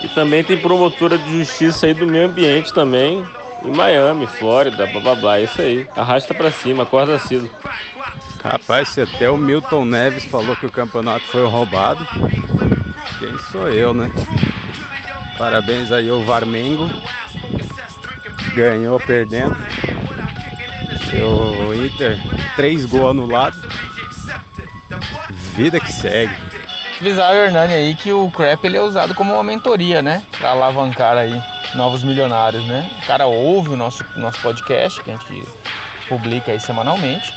E também tem promotora de justiça aí do meio ambiente também. Em Miami, Flórida, blá blá blá. Isso aí. Arrasta pra cima, acorda cedo. Rapaz, se até o Milton Neves falou que o campeonato foi roubado, quem sou eu, né? Parabéns aí ao Varmengo. Ganhou perdendo. O Inter, três gols anulados. Vida que segue. Avisar o Hernani aí que o Crap ele é usado como uma mentoria, né? Pra alavancar aí novos milionários, né? O cara ouve o nosso, nosso podcast, que a gente publica aí semanalmente.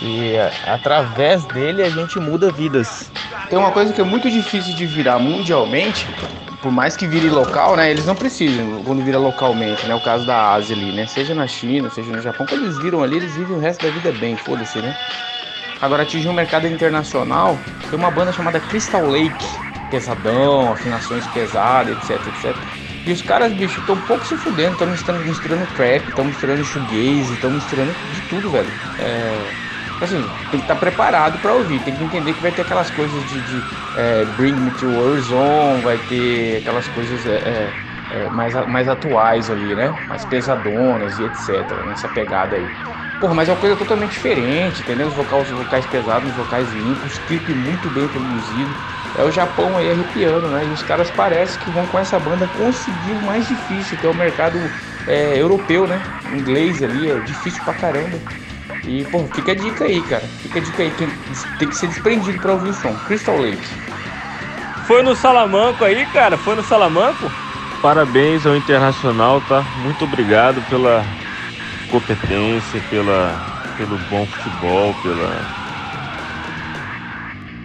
E é, através dele a gente muda vidas. Tem uma coisa que é muito difícil de virar mundialmente, por mais que vire local, né? Eles não precisam quando vira localmente, né? O caso da Ásia ali, né? Seja na China, seja no Japão, quando eles viram ali, eles vivem o resto da vida bem, foda-se, né? Agora atingir um mercado internacional, tem uma banda chamada Crystal Lake, pesadão, afinações pesadas, etc, etc. E os caras, bicho, estão um pouco se fudendo, estão misturando, misturando trap, estão misturando shoegaze, estão misturando de tudo, velho. É, assim, tem que estar preparado para ouvir, tem que entender que vai ter aquelas coisas de, de é, Bring Me to Warzone, vai ter aquelas coisas é, é, é mais, mais atuais ali, né? Mais pesadonas e etc, nessa pegada aí. Porra, mas é uma coisa totalmente diferente, entendeu? Os vocais, os vocais pesados, os vocais limpos, clipe muito bem produzido. É o Japão aí arrepiando, né? E os caras parecem que vão com essa banda conseguir o mais difícil, que é o mercado é, europeu, né? Inglês ali, é difícil pra caramba. E, pô, fica a dica aí, cara. Fica a dica aí, tem, tem que ser desprendido pra ouvir o som. Crystal Lake. Foi no Salamanco aí, cara? Foi no Salamanco? Parabéns ao Internacional, tá? Muito obrigado pela competência, pela, pelo bom futebol, pela,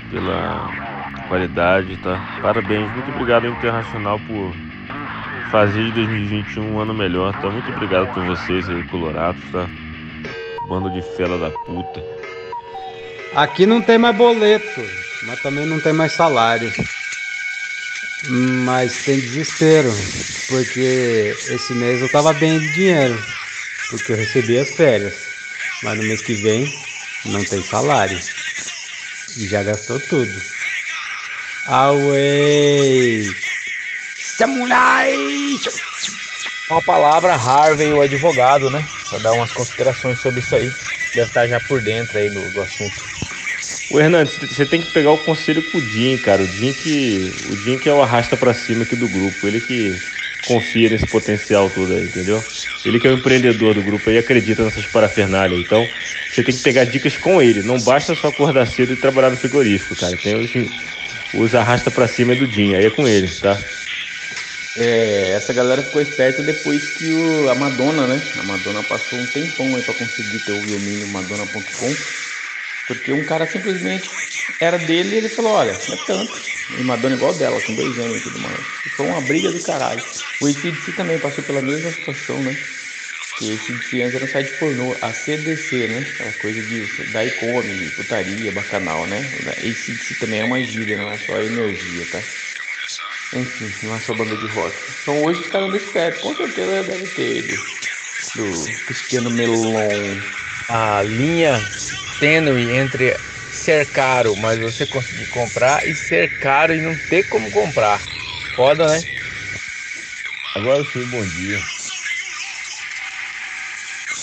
pela qualidade, tá? Parabéns, muito obrigado ao Internacional por fazer de 2021 um ano melhor, tá? Muito obrigado por vocês aí, Colorados, tá? Bando de fela da puta. Aqui não tem mais boleto, mas também não tem mais salário. Mas tem desespero, porque esse mês eu tava bem de dinheiro porque eu recebi as férias. Mas no mês que vem não tem salário. E já gastou tudo. Away! Samurai! Uma palavra, Harvey, o advogado, né? Pra dar umas considerações sobre isso aí. Deve estar já por dentro aí do, do assunto. O Hernandes, você tem que pegar o conselho com o Jim, cara. O Jim que, o Jim que é o arrasta para cima aqui do grupo. Ele que confia nesse potencial todo aí, entendeu? Ele que é o empreendedor do grupo aí acredita nessas parafernálias. Então, você tem que pegar dicas com ele. Não basta só acordar cedo e trabalhar no frigorífico, cara. Tem os, os arrasta pra cima do Dinho. Aí é com ele, tá? É, essa galera ficou esperta depois que o, a Madonna, né? A Madonna passou um tempão aí pra conseguir ter o domínio madonna.com. Porque um cara simplesmente era dele e ele falou, olha, é tanto. E Madonna igual dela, com dois anos e tudo mais. E foi uma briga do caralho. O ACDC também passou pela mesma situação, né? Que o ACDC antes era um site pornô, a CDC, né? Aquela coisa de da come, putaria, bacanal, né? ACDC também é uma gíria, não é só energia, tá? Enfim, não é só banda de rock. Então hoje os caras desse pé, com certeza deve ter do, do Cristiano Melon. A linha tênue entre ser caro, mas você conseguir comprar, e ser caro e não ter como comprar. Foda, né? Agora sim, bom dia.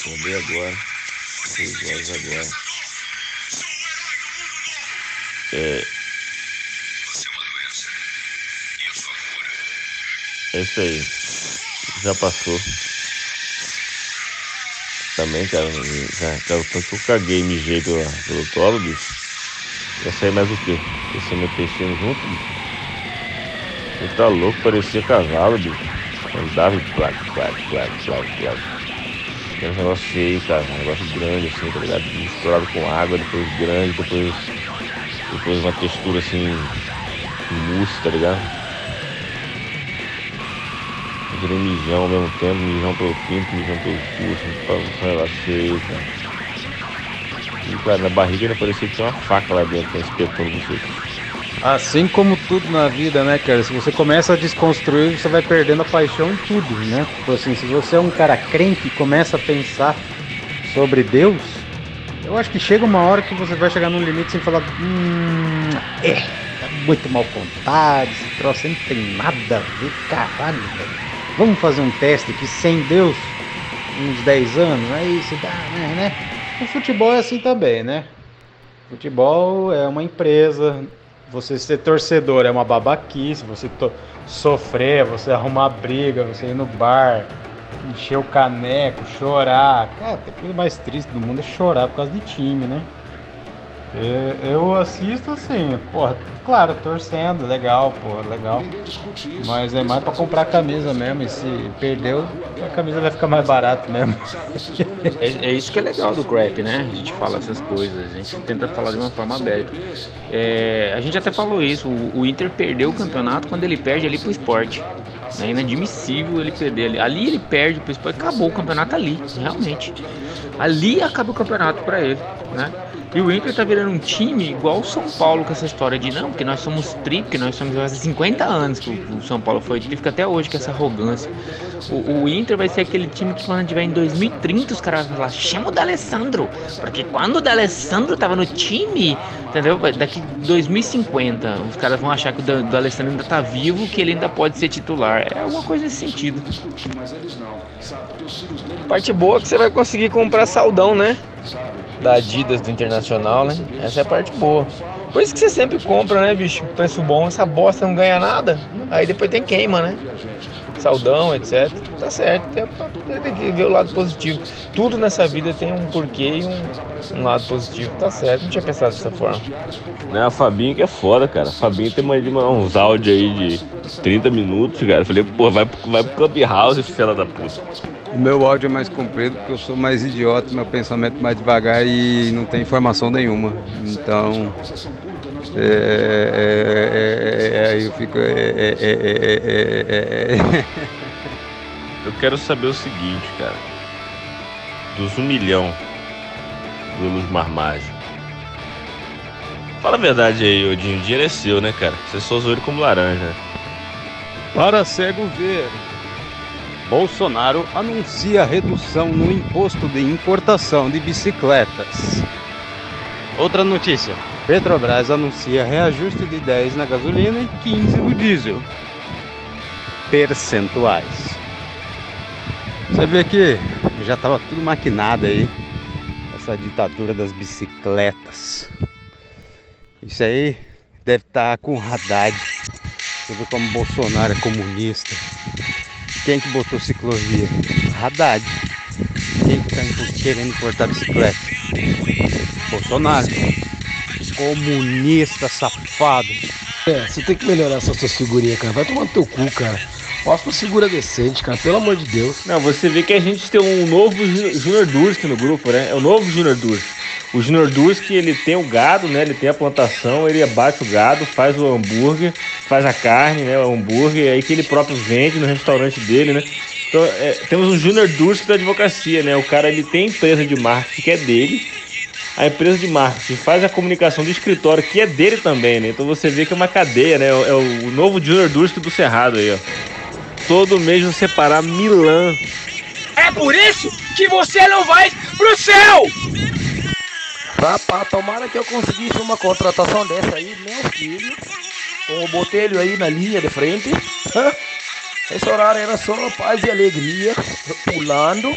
Acordei agora. Seis horas agora. É. É isso aí. Já passou. Também, cara, já, cara, tanto que eu caguei mijei pela, pelo tolo, bicho. Ia sair mais o quê? Esse meu intestino junto, bicho. Ele tá louco, parecia cavalo, bicho. Andava e plac, plac, plac, plac, plac. Era um negócio feio, cara. Um negócio grande, assim, tá ligado? Misturado com água, depois grande, depois. Depois uma textura assim. mousse, tá ligado? Virei mijão ao mesmo tempo, mijão pelo pinto, mijão pelo cu, assim, um negócio feio, cara. E, cara, na barriga ainda parecia que tinha uma faca lá dentro, espetando você. Assim como tudo na vida, né, cara? Se você começa a desconstruir, você vai perdendo a paixão em tudo, né? Tipo assim, se você é um cara crente e começa a pensar sobre Deus, eu acho que chega uma hora que você vai chegar num limite sem falar, hum, é, tá muito mal contado, esse troço não tem nada a ver, caralho, velho. Vamos fazer um teste aqui sem Deus, uns 10 anos, aí se dá, né, né? O futebol é assim também, né? Futebol é uma empresa, você ser torcedor é uma babaquice, você sofrer, você arrumar briga, você ir no bar, encher o caneco, chorar. Cara, a coisa mais triste do mundo é chorar por causa de time, né? Eu assisto assim, porra, claro, torcendo, legal, pô, legal. Mas é mais pra comprar camisa mesmo, e se perdeu, a camisa vai ficar mais barata mesmo. É, é, isso que é legal do crap, né? A gente fala essas coisas, a gente tenta falar de uma forma aberta. É, a gente até falou isso, o, o, Inter perdeu o campeonato quando ele perde ali pro esporte. É inadmissível ele perder ali. Ali ele perde pro esporte, acabou o campeonato ali, realmente. Ali acaba o campeonato para ele, né? E o Inter tá virando um time igual o São Paulo com essa história de não, porque nós somos tri, porque nós somos há 50 anos que o, São Paulo foi tri, fica até hoje com essa arrogância. O, o, Inter vai ser aquele time que quando tiver em 2030 os caras vão falar, chama o D'Alessandro, porque quando o D'Alessandro tava no time, entendeu? Daqui 2050 os caras vão achar que o D'Alessandro ainda tá vivo, que ele ainda pode ser titular. É alguma coisa nesse sentido. Parte boa é que você vai conseguir comprar saldão, né? Da Adidas do Internacional, né? Essa é a parte boa. Por isso que você sempre compra, né, bicho? Preço bom, essa bosta não ganha nada. Aí depois tem queima, né? Saudão, etc. Tá certo, tem, que ver o lado positivo. Tudo nessa vida tem um porquê e um, um lado positivo. Tá certo, não tinha pensado dessa forma. Né, a Fabinho que é foda, cara. A Fabinho tem mais de uns áudios aí de 30 minutos, cara. Eu falei, pô, vai, vai pro Clubhouse, filha da puta. O meu áudio é mais comprido porque eu sou mais idiota, meu pensamento mais devagar e não tem informação nenhuma. Então, é, é, é, eu fico. eu quero saber o seguinte, cara. Dos um milhão do Luz Marmágico. Fala a verdade aí, Odinho. O dinheiro é seu, né, cara? Você só usou ele como laranja. Para cego ver. Bolsonaro anuncia redução no imposto de importação de bicicletas. Outra notícia: Petrobras anuncia reajuste de 10 na gasolina e 15 no diesel. Percentuais. Você vê que já estava tudo maquinado aí, essa ditadura das bicicletas. Isso aí deve estar tá com Haddad. Você vê como Bolsonaro é comunista. Quem que botou ciclovia? Haddad. Quem que tá querendo importar bicicleta? Bolsonaro. Comunista safado. É, você tem que melhorar essas suas figurinhas, cara. Vai tomar no teu cu, cara. Posta uma figura decente, cara. Pelo amor de Deus. Não, você vê que a gente tem um novo Junior Durski no grupo, né? É o novo Junior Durski. O Junior Durski, ele tem o gado, né? Ele tem a plantação, ele abate o gado, faz o hambúrguer, faz a carne, né? O hambúrguer, aí que ele próprio vende no restaurante dele, né? Então, é, temos o Junior Durski da advocacia, né? O cara, ele tem empresa de marketing que é dele, a empresa de marketing faz a comunicação do escritório, que é dele também, né? Então você vê que é uma cadeia, né? É o novo Junior Dusk do Cerrado aí, ó. Todo mês você parar Milan. É por isso que você não vai pro céu! Rapaz, tomara que eu conseguisse uma contratação dessa aí, meu filho, com o botelho aí na linha de frente. Esse horário era só paz e alegria, pulando.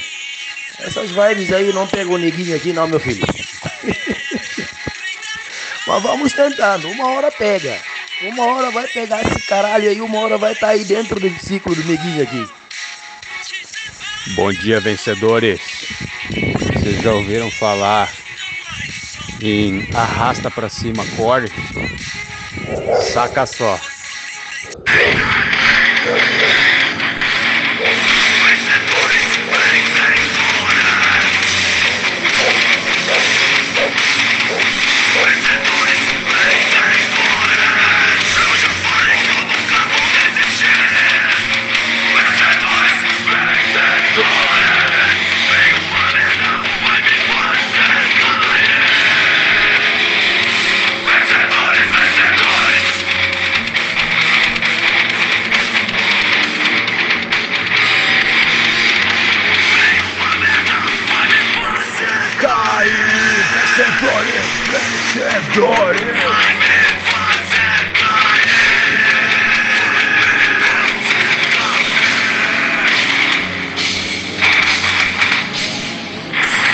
Essas vibes aí não pegam neguinho aqui não, meu filho. [LAUGHS] Mas vamos tentando, uma hora pega. Uma hora vai pegar esse caralho aí, uma hora vai estar aí dentro do ciclo do neguinho aqui. Bom dia, vencedores. Vocês já ouviram falar em arrasta pra cima core? Saca só.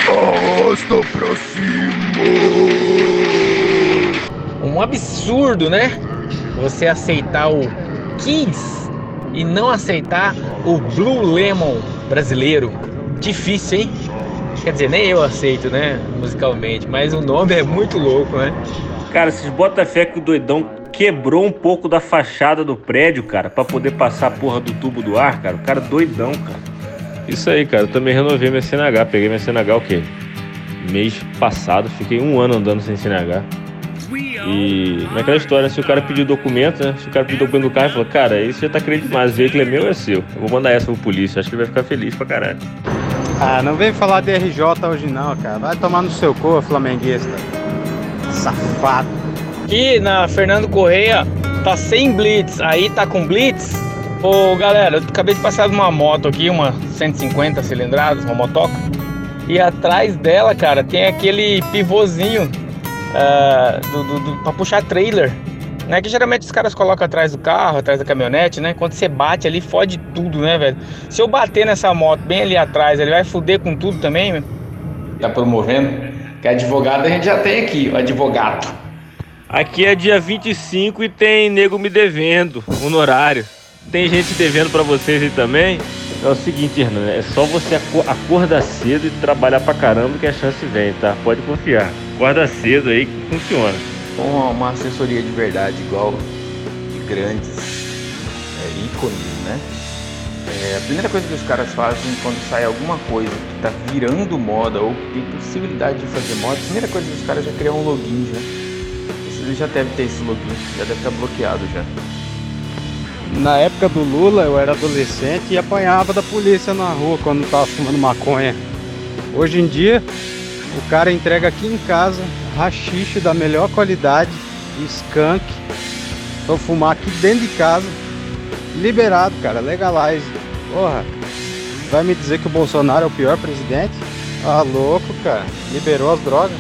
Arrasta pra cima! Um absurdo, né? Você aceitar o Kiss e não aceitar o Blue Lemon brasileiro. Difícil, hein? Quer dizer, nem eu aceito, né? Musicalmente, mas o nome é muito louco, né? Cara, vocês botam fé que o doidão quebrou um pouco da fachada do prédio, cara, pra poder passar a porra do tubo do ar, cara. O cara doidão, cara. Isso aí, cara. Eu também renovei minha CNH. Peguei minha CNH o quê? Mês passado. Fiquei um ano andando sem CNH. E naquela história, se o cara pediu documento, né? Se o cara pediu documento do carro, ele falou, cara, isso já tá crente demais. O veículo é meu ou é seu? Eu vou mandar essa pro polícia. Acho que ele vai ficar feliz pra caralho. Ah, não vem falar de RJ hoje não, cara. Vai tomar no seu cu, flamenguista. Safado. Aqui na Fernando Correia tá sem blitz, aí tá com blitz. Ô galera, eu acabei de passar uma moto aqui, uma 150 cilindradas, uma motoca. E atrás dela, cara, tem aquele pivôzinho ah, do, do, do, pra puxar trailer. Né, que geralmente os caras colocam atrás do carro, atrás da caminhonete, né? Quando você bate ali, fode tudo, né, velho? Se eu bater nessa moto bem ali atrás, ele vai foder com tudo também, meu? Tá promovendo? Que advogado a gente já tem aqui, o advogado. Aqui é dia 25 e tem nego me devendo, honorário. Tem gente devendo pra vocês aí também? É o seguinte, Hernan, é só você aco- acordar cedo e trabalhar pra caramba que a chance vem, tá? Pode confiar. Acorda cedo aí que funciona. Com uma, assessoria de verdade, igual de grandes é, ícones, né? É, a primeira coisa que os caras fazem quando sai alguma coisa que tá virando moda ou que tem possibilidade de fazer moda, a primeira coisa que os caras já criam um login já. Você já deve ter esse login, já deve estar bloqueado já. Na época do Lula, eu era adolescente e apanhava da polícia na rua quando tava fumando maconha. Hoje em dia, o cara entrega aqui em casa rachixe da melhor qualidade, skunk, eu fumar aqui dentro de casa, liberado, cara, legalize. Porra, vai me dizer que o Bolsonaro é o pior presidente? Ah, louco, cara, liberou as drogas.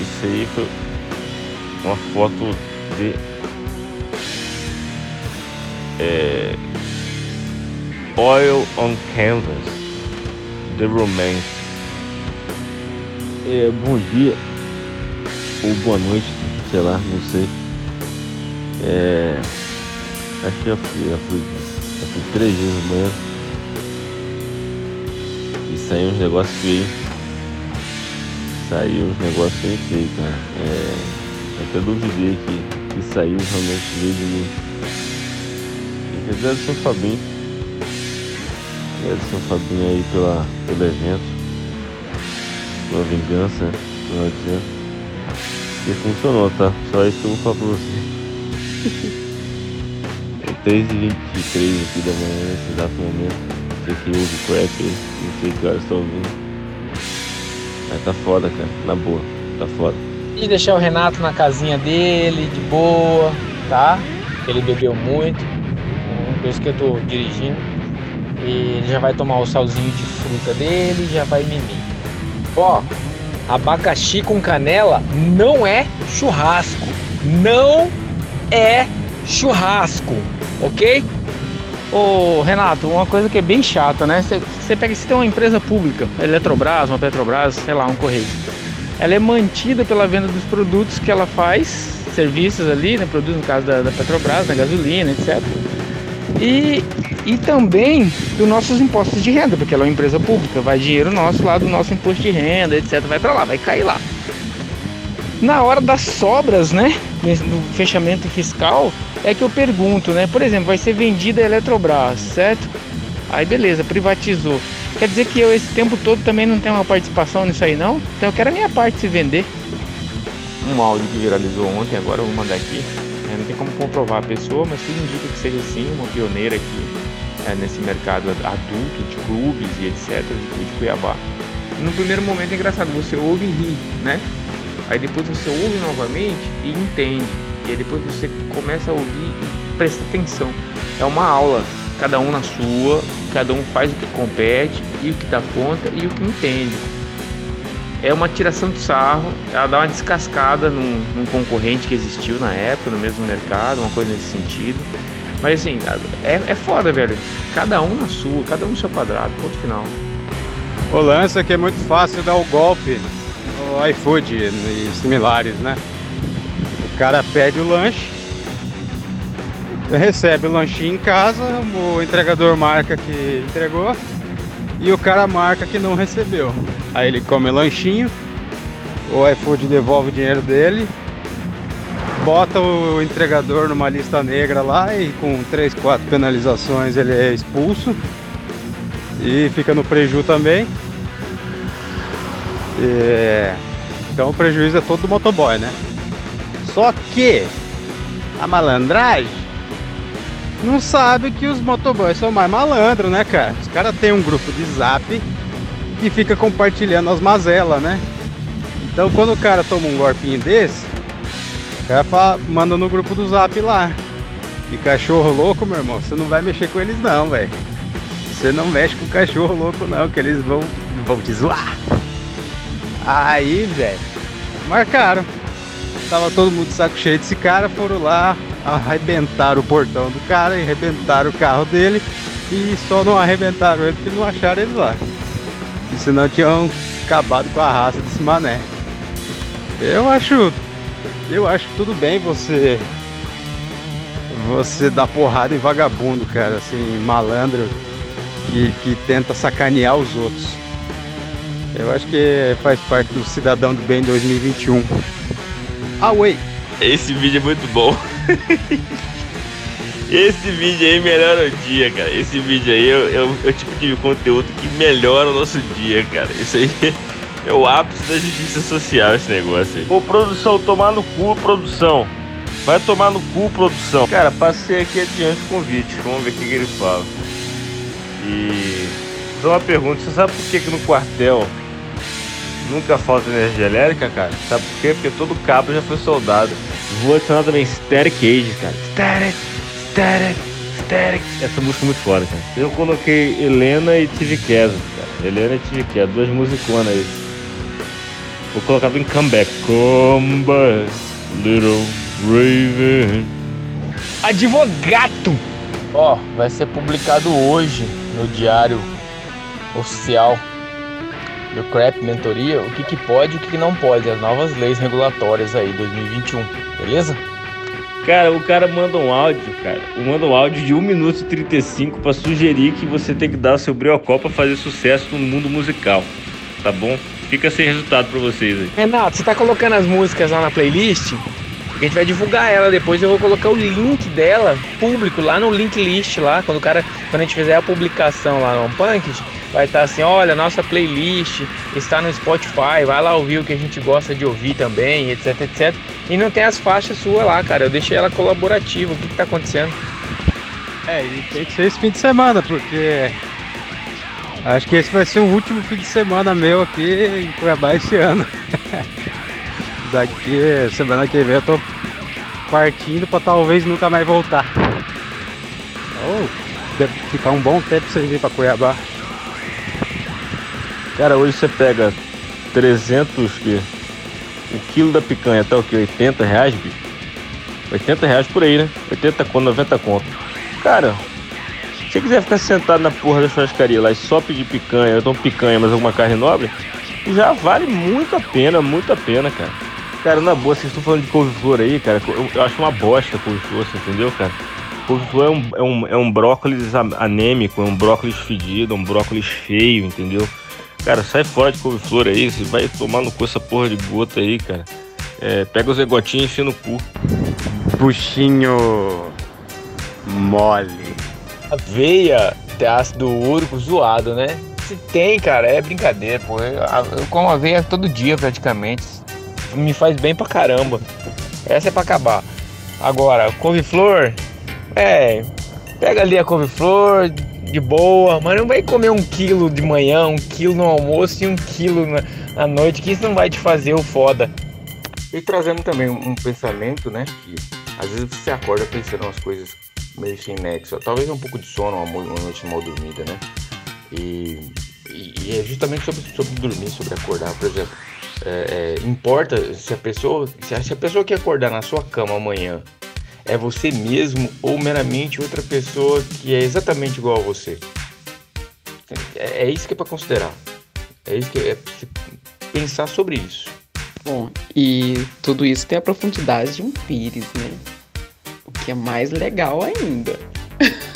Isso aí foi uma foto de. É, Oil on Canvas, The Romance. É, bom dia, ou boa noite, sei lá, não sei. É, acho que já fui, já fui, já fui três vezes amanhã. E saiu uns negócios feios. Saiu uns negócios bem feios, cara. É, eu até duvidei que, que saiu realmente veio de mim. E quer dizer, São Fabinho. Quer São Fabinho aí pela, pelo evento. Pela vingança, melhor dizendo. E funcionou, tá? Só isso que eu vou falar pra você. [LAUGHS] É 3h23 aqui da manhã, nesse exato momento. Você que ouve crack aí, não sei que horas está ouvindo. Mas tá foda, cara. Na boa. Tá foda. E deixar o Renato na casinha dele, de boa, tá? Ele bebeu muito, por isso que eu tô dirigindo. E ele já vai tomar o salzinho de fruta dele, já vai mimir. Ó, abacaxi com canela não é churrasco. Não é churrasco, ok? Ô Renato, uma coisa que é bem chata, né? Você pega, se tem uma empresa pública, Eletrobras, uma Petrobras, sei lá, um Correio. Ela é mantida pela venda dos produtos que ela faz, serviços ali, né? Produtos no caso da, da Petrobras, da gasolina, etc. E, e também dos nossos impostos de renda, porque ela é uma empresa pública, vai dinheiro nosso lá do nosso imposto de renda, etc. Vai para lá, vai cair lá. Na hora das sobras, né? No fechamento fiscal, é que eu pergunto, né? Por exemplo, vai ser vendida a Eletrobras, certo? Aí beleza, privatizou. Quer dizer que eu esse tempo todo também não tenho uma participação nisso aí não? Então eu quero a minha parte se vender. Um áudio que viralizou ontem, agora eu vou mandar aqui. Tem como comprovar a pessoa, mas tudo indica que seja sim uma pioneira aqui é, nesse mercado adulto de clubes e etc. de Cuiabá. No primeiro momento é engraçado, você ouve e ri, né? Aí depois você ouve novamente e entende. E aí depois você começa a ouvir e presta atenção. É uma aula, cada um na sua, cada um faz o que compete e o que dá conta e o que entende. É uma tiração de sarro, ela dá uma descascada num, num concorrente que existiu na época, no mesmo mercado, uma coisa nesse sentido. Mas assim, é, é foda, velho. Cada um na sua, cada um no seu quadrado, ponto final. O lance é que é muito fácil dar o golpe no iFood e similares, né? O cara pede o lanche, recebe o lanchinho em casa, o entregador marca que entregou e o cara marca que não recebeu. Aí ele come lanchinho, o iFood devolve o dinheiro dele, bota o entregador numa lista negra lá e com 3, 4 penalizações ele é expulso e fica no preju também. É... Então o prejuízo é todo do motoboy, né? Só que a malandragem não sabe que os motoboys são mais malandros, né, cara? Os caras têm um grupo de zap que fica compartilhando as mazelas, né? Então quando o cara toma um golpinho desse, o cara fala, manda no grupo do zap lá. E cachorro louco, meu irmão, você não vai mexer com eles não, velho. Você não mexe com cachorro louco não, que eles vão, vão te zoar. Aí, velho, marcaram. Tava todo mundo de saco cheio desse cara, foram lá, arrebentaram o portão do cara e arrebentaram o carro dele. E só não arrebentaram ele porque não acharam ele lá. Senão tinham acabado com a raça desse mané. Eu acho. Eu acho tudo bem você. Você dar porrada em vagabundo, cara, assim, malandro que, que tenta sacanear os outros. Eu acho que faz parte do cidadão do bem 2021. Away! Esse vídeo é muito bom. [LAUGHS] Esse vídeo aí melhora o dia, cara. Esse vídeo aí o, é o tipo de conteúdo que melhora o nosso dia, cara. Isso aí é o ápice da justiça social, esse negócio aí. Ô, produção, tomar no cu, produção. Vai tomar no cu, produção. Cara, passei aqui adiante o convite. Vamos ver o que, que ele fala. E. Só uma pergunta: você sabe por que, que no quartel nunca falta energia elétrica, cara? Sabe por quê? Porque todo cabo já foi soldado. Vou adicionar também Static Age, cara. Static, Static, Static. Essa música é muito foda, cara. Eu coloquei Helena e Tive Queso, cara. Helena e Tive Queso, duas musiconas aí. Vou colocar em comeback. Comeback, little Raven. Advogado! Ó, vai ser publicado hoje no Diário Oficial do CRAP Mentoria o que, que pode e o que, que não pode, as novas leis regulatórias aí 2021, beleza? Cara, o cara manda um áudio, cara. Manda um áudio de 1 minuto e 35 para sugerir que você tem que dar seu briocó pra fazer sucesso no mundo musical. Tá bom? Fica sem resultado pra vocês aí. Renato, você tá colocando as músicas lá na playlist? A gente vai divulgar ela depois. Eu vou colocar o link dela público lá no link list lá. Quando o cara, quando a gente fizer a publicação lá no Punk, vai estar assim: olha, nossa playlist está no Spotify. Vai lá ouvir o que a gente gosta de ouvir também, etc, etc. E não tem as faixas suas lá, cara. Eu deixei ela colaborativa. O que, que tá acontecendo? É, e tem que ser esse fim de semana, porque Acho que esse vai ser o último fim de semana meu aqui em Cuiabá esse ano. [LAUGHS] Daqui semana que vem eu tô partindo pra talvez nunca mais voltar. Oh, deve ficar um bom tempo sem vir pra Cuiabá. Cara, hoje você pega 300 que o quilo da picanha tá o que? 80 reais, bicho? 80 reais por aí, né? 80 conto, 90 conto. Cara, se você quiser ficar sentado na porra da churrascaria lá e só pedir picanha, então picanha, mas alguma carne nobre, já vale muito a pena, muito a pena, cara. Cara, na boa, vocês estão falando de couve-flor aí, cara, eu, eu acho uma bosta couve-flor, você entendeu, cara? Couve-flor é um, é, um, é um brócolis anêmico, é um brócolis fedido, é um brócolis feio, entendeu? Cara, sai fora de couve-flor aí, você vai tomar no cu essa porra de gota aí, cara. É, pega os egotinhos e enfia no cu. Buchinho mole. Aveia tem ácido úrico zoado, né? Se tem, cara, é brincadeira, pô. Eu, eu como aveia todo dia praticamente. Me faz bem pra caramba. Essa é pra acabar. Agora, couve-flor, é. Pega ali a couve-flor de boa, mas não vai comer um quilo de manhã, um quilo no almoço e um quilo na, noite, que isso não vai te fazer o foda. E trazendo também um pensamento, né? Que às vezes você acorda pensando umas coisas meio sem nexo. Talvez um pouco de sono, uma, uma noite mal dormida, né? E, e, e, é justamente sobre, sobre dormir, sobre acordar, por exemplo. É, é, importa se a pessoa se a, se a pessoa que acordar na sua cama amanhã é você mesmo ou meramente outra pessoa que é exatamente igual a você. É, é isso que é para considerar. É isso que é pensar sobre isso. Bom, e tudo isso tem a profundidade de um pires, né? O que é mais legal ainda. [LAUGHS]